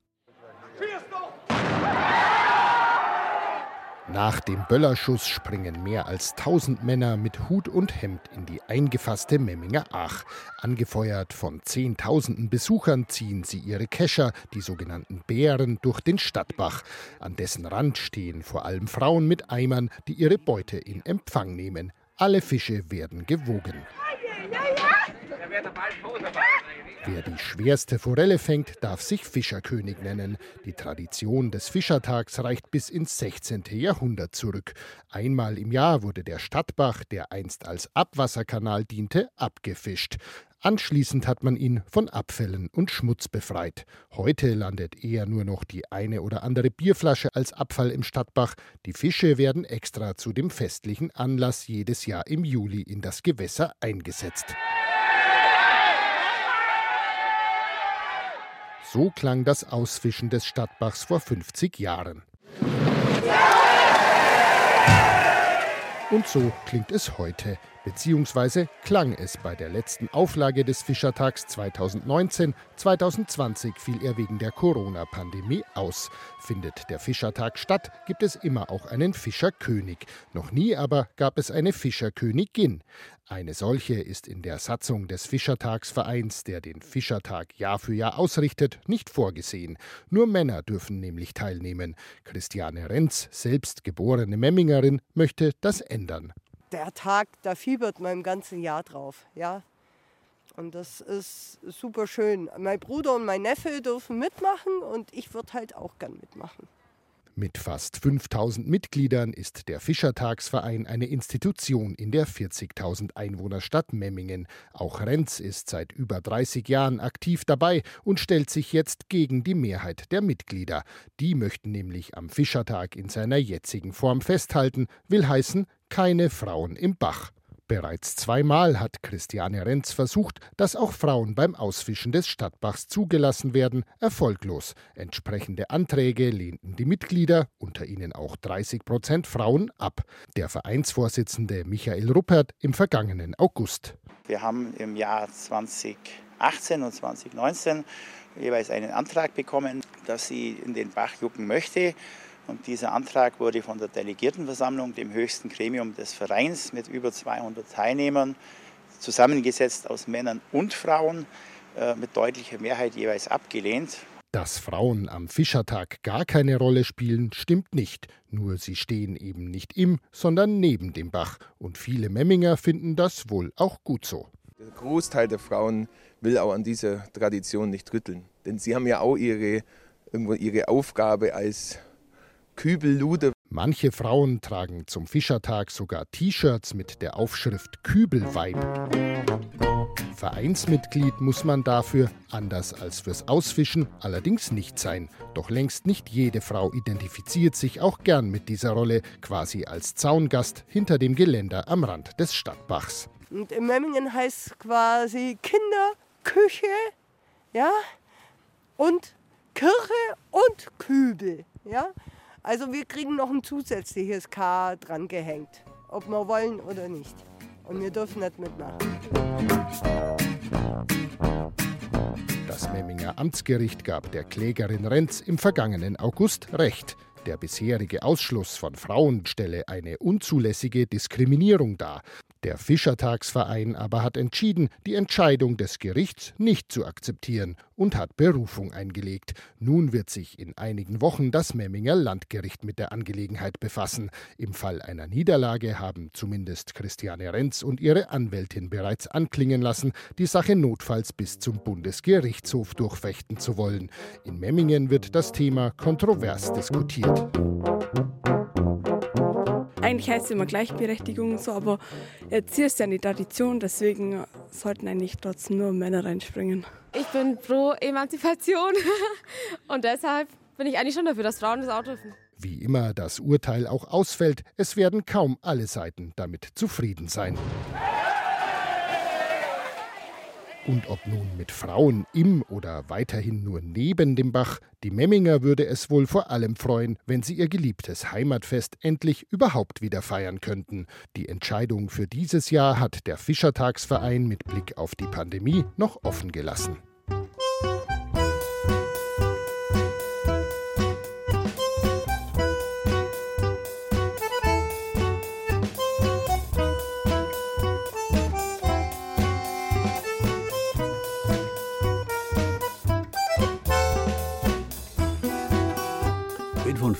Nach dem Böllerschuss springen mehr als 1000 Männer mit Hut und Hemd in die eingefasste Memminger Ach. Angefeuert von Zehntausenden Besuchern ziehen sie ihre Kescher, die sogenannten Bären, durch den Stadtbach. An dessen Rand stehen vor allem Frauen mit Eimern, die ihre Beute in Empfang nehmen. Alle Fische werden gewogen. Wer die schwerste Forelle fängt, darf sich Fischerkönig nennen. Die Tradition des Fischertags reicht bis ins 16. Jahrhundert zurück. Einmal im Jahr wurde der Stadtbach, der einst als Abwasserkanal diente, abgefischt. Anschließend hat man ihn von Abfällen und Schmutz befreit. Heute landet eher nur noch die eine oder andere Bierflasche als Abfall im Stadtbach. Die Fische werden extra zu dem festlichen Anlass jedes Jahr im Juli in das Gewässer eingesetzt. So klang das Ausfischen des Stadtbachs vor 50 Jahren. Und so klingt es heute, beziehungsweise klang es bei der letzten Auflage des Fischertags 2019. 2020 fiel er wegen der Corona-Pandemie aus. Findet der Fischertag statt, gibt es immer auch einen Fischerkönig. Noch nie aber gab es eine Fischerkönigin. Eine solche ist in der Satzung des Fischertagsvereins, der den Fischertag Jahr für Jahr ausrichtet, nicht vorgesehen. Nur Männer dürfen nämlich teilnehmen. Christiane Renz, selbst geborene Memmingerin, möchte das ändern. Der Tag, da fiebert man im ganzen Jahr drauf, ja. Und das ist super schön. Mein Bruder und mein Neffe dürfen mitmachen und ich würde halt auch gern mitmachen. Mit fast 5000 Mitgliedern ist der Fischertagsverein eine Institution in der 40.000 Einwohnerstadt Memmingen. Auch Renz ist seit über 30 Jahren aktiv dabei und stellt sich jetzt gegen die Mehrheit der Mitglieder. Die möchten nämlich am Fischertag in seiner jetzigen Form festhalten, will heißen, keine Frauen im Bach. Bereits zweimal hat Christiane Renz versucht, dass auch Frauen beim Ausfischen des Stadtbachs zugelassen werden, erfolglos. Entsprechende Anträge lehnten die Mitglieder, unter ihnen auch 30 Prozent Frauen, ab. Der Vereinsvorsitzende Michael Ruppert im vergangenen August. Wir haben im Jahr 2018 und 2019 jeweils einen Antrag bekommen, dass sie in den Bach jucken möchte. Und dieser Antrag wurde von der Delegiertenversammlung, dem höchsten Gremium des Vereins mit über 200 Teilnehmern, zusammengesetzt aus Männern und Frauen, äh, mit deutlicher Mehrheit jeweils abgelehnt. Dass Frauen am Fischertag gar keine Rolle spielen, stimmt nicht. Nur sie stehen eben nicht im, sondern neben dem Bach. Und viele Memminger finden das wohl auch gut so. Der Großteil der Frauen will auch an dieser Tradition nicht rütteln. Denn sie haben ja auch ihre, irgendwo ihre Aufgabe als Kübellude. Manche Frauen tragen zum Fischertag sogar T-Shirts mit der Aufschrift Kübelweib. Vereinsmitglied muss man dafür, anders als fürs Ausfischen, allerdings nicht sein. Doch längst nicht jede Frau identifiziert sich auch gern mit dieser Rolle, quasi als Zaungast hinter dem Geländer am Rand des Stadtbachs. Und in Memmingen heißt es quasi Kinderküche, ja, und Kirche und Kübel, ja. Also wir kriegen noch ein zusätzliches K dran gehängt, ob wir wollen oder nicht. Und wir dürfen nicht mitmachen. Das Memminger Amtsgericht gab der Klägerin Renz im vergangenen August Recht. Der bisherige Ausschluss von Frauen stelle eine unzulässige Diskriminierung dar. Der Fischertagsverein aber hat entschieden, die Entscheidung des Gerichts nicht zu akzeptieren und hat Berufung eingelegt. Nun wird sich in einigen Wochen das Memminger Landgericht mit der Angelegenheit befassen. Im Fall einer Niederlage haben zumindest Christiane Renz und ihre Anwältin bereits anklingen lassen, die Sache notfalls bis zum Bundesgerichtshof durchfechten zu wollen. In Memmingen wird das Thema kontrovers diskutiert. Eigentlich heißt es immer Gleichberechtigung, so, aber jetzt hier ist ja eine Tradition, deswegen sollten eigentlich trotzdem nur Männer reinspringen. Ich bin pro Emanzipation <laughs> und deshalb bin ich eigentlich schon dafür, dass Frauen das auch dürfen. Wie immer das Urteil auch ausfällt, es werden kaum alle Seiten damit zufrieden sein. Und ob nun mit Frauen im oder weiterhin nur neben dem Bach, die Memminger würde es wohl vor allem freuen, wenn sie ihr geliebtes Heimatfest endlich überhaupt wieder feiern könnten. Die Entscheidung für dieses Jahr hat der Fischertagsverein mit Blick auf die Pandemie noch offen gelassen.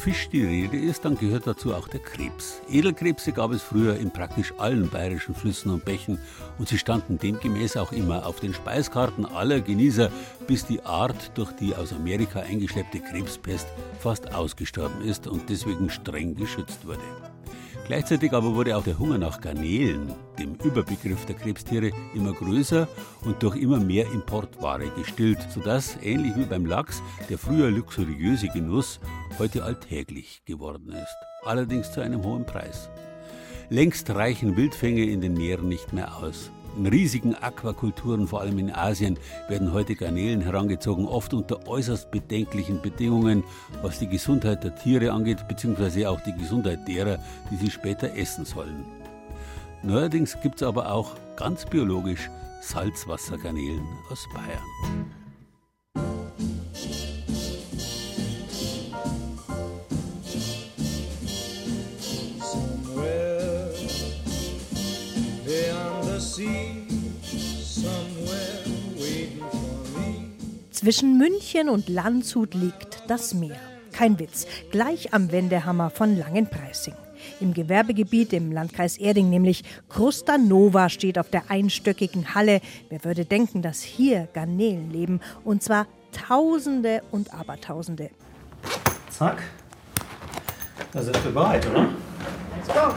Fisch die Rede ist, dann gehört dazu auch der Krebs. Edelkrebse gab es früher in praktisch allen bayerischen Flüssen und Bächen und sie standen demgemäß auch immer auf den Speiskarten aller Genießer, bis die Art durch die aus Amerika eingeschleppte Krebspest fast ausgestorben ist und deswegen streng geschützt wurde. Gleichzeitig aber wurde auch der Hunger nach Garnelen, dem Überbegriff der Krebstiere, immer größer und durch immer mehr Importware gestillt, sodass, ähnlich wie beim Lachs, der früher luxuriöse Genuss heute alltäglich geworden ist. Allerdings zu einem hohen Preis. Längst reichen Wildfänge in den Meeren nicht mehr aus. In riesigen Aquakulturen, vor allem in Asien, werden heute Garnelen herangezogen, oft unter äußerst bedenklichen Bedingungen, was die Gesundheit der Tiere angeht, beziehungsweise auch die Gesundheit derer, die sie später essen sollen. Neuerdings gibt es aber auch ganz biologisch Salzwassergarnelen aus Bayern. Zwischen München und Landshut liegt das Meer. Kein Witz, gleich am Wendehammer von Langenpreising. Im Gewerbegebiet im Landkreis Erding, nämlich Krusta Nova, steht auf der einstöckigen Halle. Wer würde denken, dass hier Garnelen leben? Und zwar Tausende und Abertausende. Zack. Da sind wir bereit, oder? Let's go.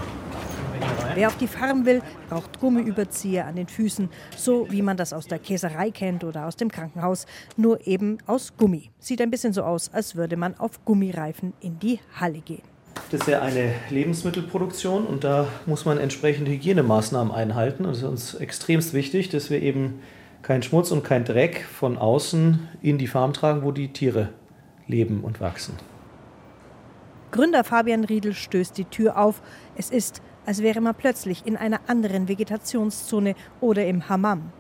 Wer auf die Farm will, braucht Gummiüberzieher an den Füßen, so wie man das aus der Käserei kennt oder aus dem Krankenhaus, nur eben aus Gummi. Sieht ein bisschen so aus, als würde man auf Gummireifen in die Halle gehen. Das ist ja eine Lebensmittelproduktion und da muss man entsprechende Hygienemaßnahmen einhalten. Und es ist uns extremst wichtig, dass wir eben keinen Schmutz und keinen Dreck von außen in die Farm tragen, wo die Tiere leben und wachsen. Gründer Fabian Riedel stößt die Tür auf. Es ist als wäre man plötzlich in einer anderen Vegetationszone oder im Hammam.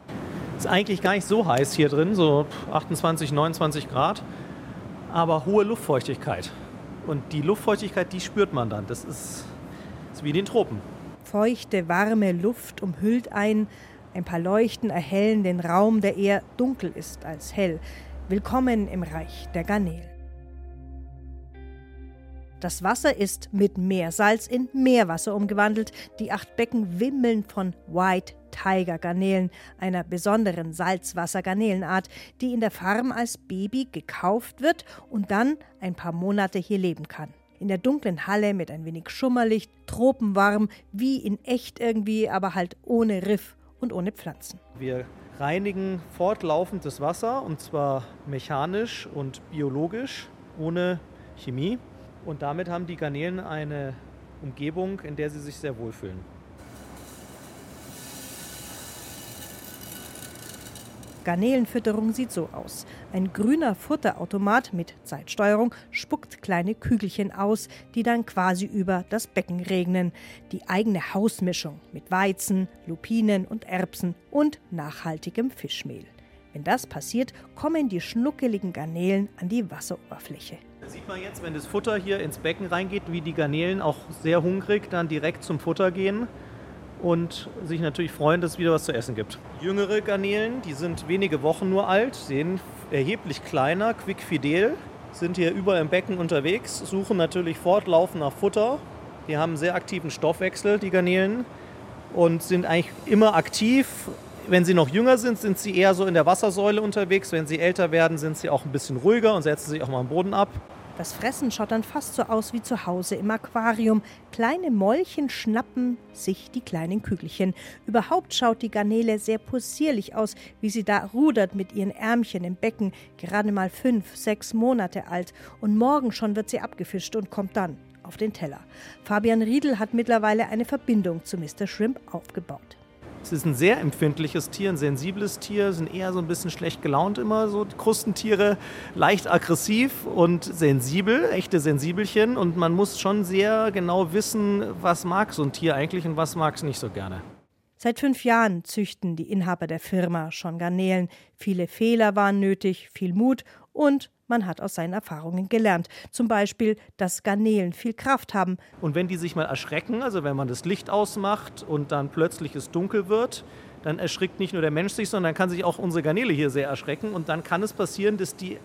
Es ist eigentlich gar nicht so heiß hier drin, so 28, 29 Grad, aber hohe Luftfeuchtigkeit. Und die Luftfeuchtigkeit, die spürt man dann. Das ist, ist wie in den Tropen. Feuchte, warme Luft umhüllt ein. Ein paar Leuchten erhellen den Raum, der eher dunkel ist als hell. Willkommen im Reich der Garnelen. Das Wasser ist mit Meersalz in Meerwasser umgewandelt. Die acht Becken wimmeln von White Tiger Garnelen, einer besonderen Salzwassergarnelenart, die in der Farm als Baby gekauft wird und dann ein paar Monate hier leben kann. In der dunklen Halle mit ein wenig Schummerlicht, tropenwarm, wie in echt irgendwie, aber halt ohne Riff und ohne Pflanzen. Wir reinigen fortlaufend das Wasser und zwar mechanisch und biologisch, ohne Chemie. Und damit haben die Garnelen eine Umgebung, in der sie sich sehr wohlfühlen. Garnelenfütterung sieht so aus. Ein grüner Futterautomat mit Zeitsteuerung spuckt kleine Kügelchen aus, die dann quasi über das Becken regnen. Die eigene Hausmischung mit Weizen, Lupinen und Erbsen und nachhaltigem Fischmehl. Wenn das passiert, kommen die schnuckeligen Garnelen an die Wasseroberfläche. Sieht man jetzt, wenn das Futter hier ins Becken reingeht, wie die Garnelen auch sehr hungrig dann direkt zum Futter gehen und sich natürlich freuen, dass es wieder was zu essen gibt. Jüngere Garnelen, die sind wenige Wochen nur alt, sehen erheblich kleiner, quickfidel, sind hier überall im Becken unterwegs, suchen natürlich fortlaufend nach Futter. Die haben einen sehr aktiven Stoffwechsel, die Garnelen, und sind eigentlich immer aktiv. Wenn sie noch jünger sind, sind sie eher so in der Wassersäule unterwegs. Wenn sie älter werden, sind sie auch ein bisschen ruhiger und setzen sich auch mal am Boden ab. Das Fressen schaut dann fast so aus wie zu Hause im Aquarium. Kleine Mäulchen schnappen sich die kleinen Kügelchen. Überhaupt schaut die Garnele sehr possierlich aus, wie sie da rudert mit ihren Ärmchen im Becken, gerade mal fünf, sechs Monate alt. Und morgen schon wird sie abgefischt und kommt dann auf den Teller. Fabian Riedel hat mittlerweile eine Verbindung zu Mr. Shrimp aufgebaut. Es ist ein sehr empfindliches Tier, ein sensibles Tier, sind eher so ein bisschen schlecht gelaunt immer, so Krustentiere, leicht aggressiv und sensibel, echte Sensibelchen. Und man muss schon sehr genau wissen, was mag so ein Tier eigentlich und was mag es nicht so gerne. Seit fünf Jahren züchten die Inhaber der Firma schon Garnelen. Viele Fehler waren nötig, viel Mut und man hat aus seinen Erfahrungen gelernt. Zum Beispiel, dass Garnelen viel Kraft haben. Und wenn die sich mal erschrecken, also wenn man das Licht ausmacht und dann plötzlich es dunkel wird, dann erschrickt nicht nur der Mensch sich, sondern kann sich auch unsere Garnele hier sehr erschrecken. Und dann kann es passieren, dass die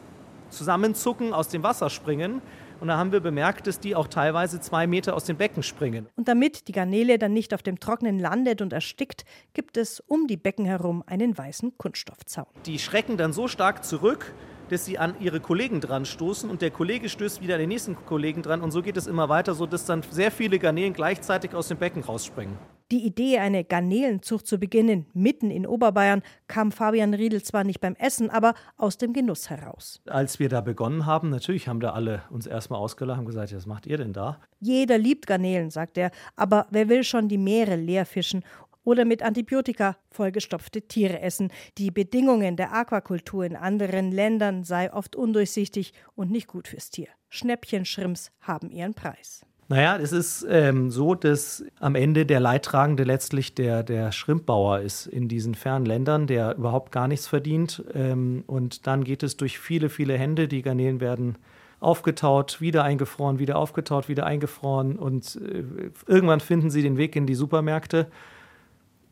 zusammenzucken, aus dem Wasser springen. Und da haben wir bemerkt, dass die auch teilweise zwei Meter aus dem Becken springen. Und damit die Garnele dann nicht auf dem Trockenen landet und erstickt, gibt es um die Becken herum einen weißen Kunststoffzaun. Die schrecken dann so stark zurück, dass sie an ihre Kollegen dran stoßen und der Kollege stößt wieder an den nächsten Kollegen dran und so geht es immer weiter, sodass dann sehr viele Garnelen gleichzeitig aus dem Becken rausspringen. Die Idee, eine Garnelenzucht zu beginnen, mitten in Oberbayern, kam Fabian Riedel zwar nicht beim Essen, aber aus dem Genuss heraus. Als wir da begonnen haben, natürlich haben da alle uns erstmal ausgelacht und gesagt, was macht ihr denn da? Jeder liebt Garnelen, sagt er, aber wer will schon die Meere leer fischen oder mit Antibiotika vollgestopfte Tiere essen. Die Bedingungen der Aquakultur in anderen Ländern sei oft undurchsichtig und nicht gut fürs Tier. Schnäppchenschrimps haben ihren Preis. Naja, es ist ähm, so, dass am Ende der Leidtragende letztlich der, der Schrimmbauer ist in diesen fernen Ländern, der überhaupt gar nichts verdient. Ähm, und dann geht es durch viele, viele Hände. Die Garnelen werden aufgetaut, wieder eingefroren, wieder aufgetaut, wieder eingefroren. Und äh, irgendwann finden sie den Weg in die Supermärkte.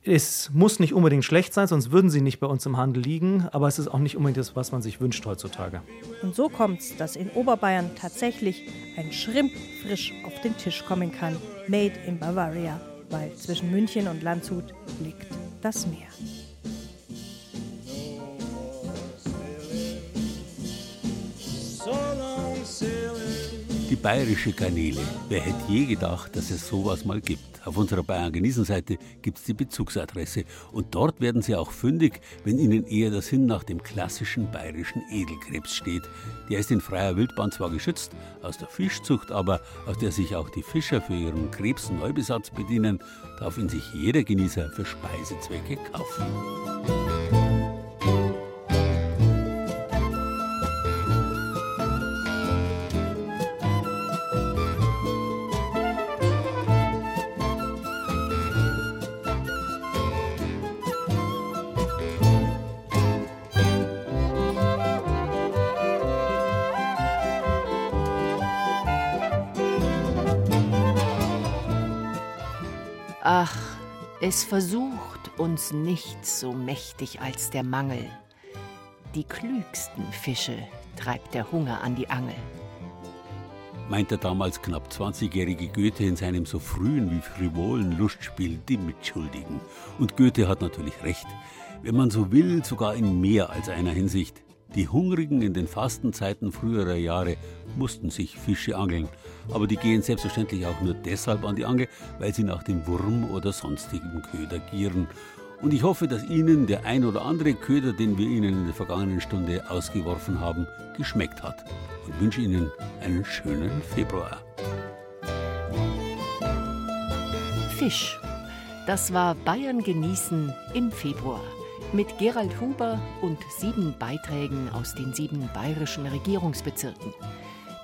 Es muss nicht unbedingt schlecht sein, sonst würden sie nicht bei uns im Handel liegen, aber es ist auch nicht unbedingt das, was man sich wünscht heutzutage. Und so kommt es, dass in Oberbayern tatsächlich ein Schrimp frisch auf den Tisch kommen kann. Made in Bavaria, weil zwischen München und Landshut liegt das Meer. Die bayerische Garnele. Wer hätte je gedacht, dass es sowas mal gibt? Auf unserer Bayern genießen Seite gibt es die Bezugsadresse und dort werden Sie auch fündig, wenn Ihnen eher der Sinn nach dem klassischen bayerischen Edelkrebs steht. Der ist in freier Wildbahn zwar geschützt, aus der Fischzucht aber, aus der sich auch die Fischer für ihren Krebsneubesatz bedienen, darf ihn sich jeder Genießer für Speisezwecke kaufen. Es versucht uns nichts so mächtig als der Mangel. Die klügsten Fische treibt der Hunger an die Angel. meint der damals knapp 20-jährige Goethe in seinem so frühen wie frivolen Lustspiel Die Mitschuldigen. Und Goethe hat natürlich recht. Wenn man so will, sogar in mehr als einer Hinsicht. Die Hungrigen in den Fastenzeiten früherer Jahre mussten sich Fische angeln. Aber die gehen selbstverständlich auch nur deshalb an die Angel, weil sie nach dem Wurm oder sonstigen Köder gieren. Und ich hoffe, dass Ihnen der ein oder andere Köder, den wir Ihnen in der vergangenen Stunde ausgeworfen haben, geschmeckt hat. Und wünsche Ihnen einen schönen Februar. Fisch. Das war Bayern genießen im Februar. Mit Gerald Huber und sieben Beiträgen aus den sieben bayerischen Regierungsbezirken.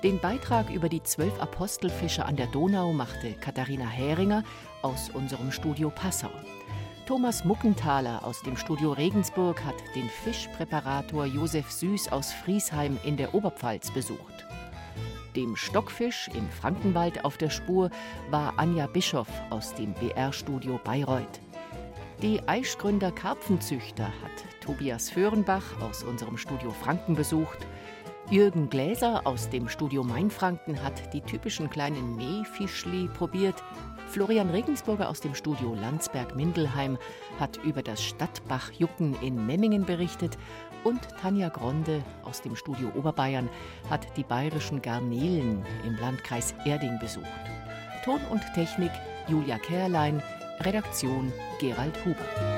Den Beitrag über die zwölf Apostelfische an der Donau machte Katharina Häringer aus unserem Studio Passau. Thomas Muckenthaler aus dem Studio Regensburg hat den Fischpräparator Josef Süß aus Friesheim in der Oberpfalz besucht. Dem Stockfisch im Frankenwald auf der Spur war Anja Bischoff aus dem BR-Studio Bayreuth. Die Aischgründer Karpfenzüchter hat Tobias Föhrenbach aus unserem Studio Franken besucht. Jürgen Gläser aus dem Studio Mainfranken hat die typischen kleinen Meefischli probiert. Florian Regensburger aus dem Studio Landsberg-Mindelheim hat über das Stadtbachjucken in Memmingen berichtet. Und Tanja Gronde aus dem Studio Oberbayern hat die bayerischen Garnelen im Landkreis Erding besucht. Ton und Technik Julia Kährlein, Redaktion Gerald Huber.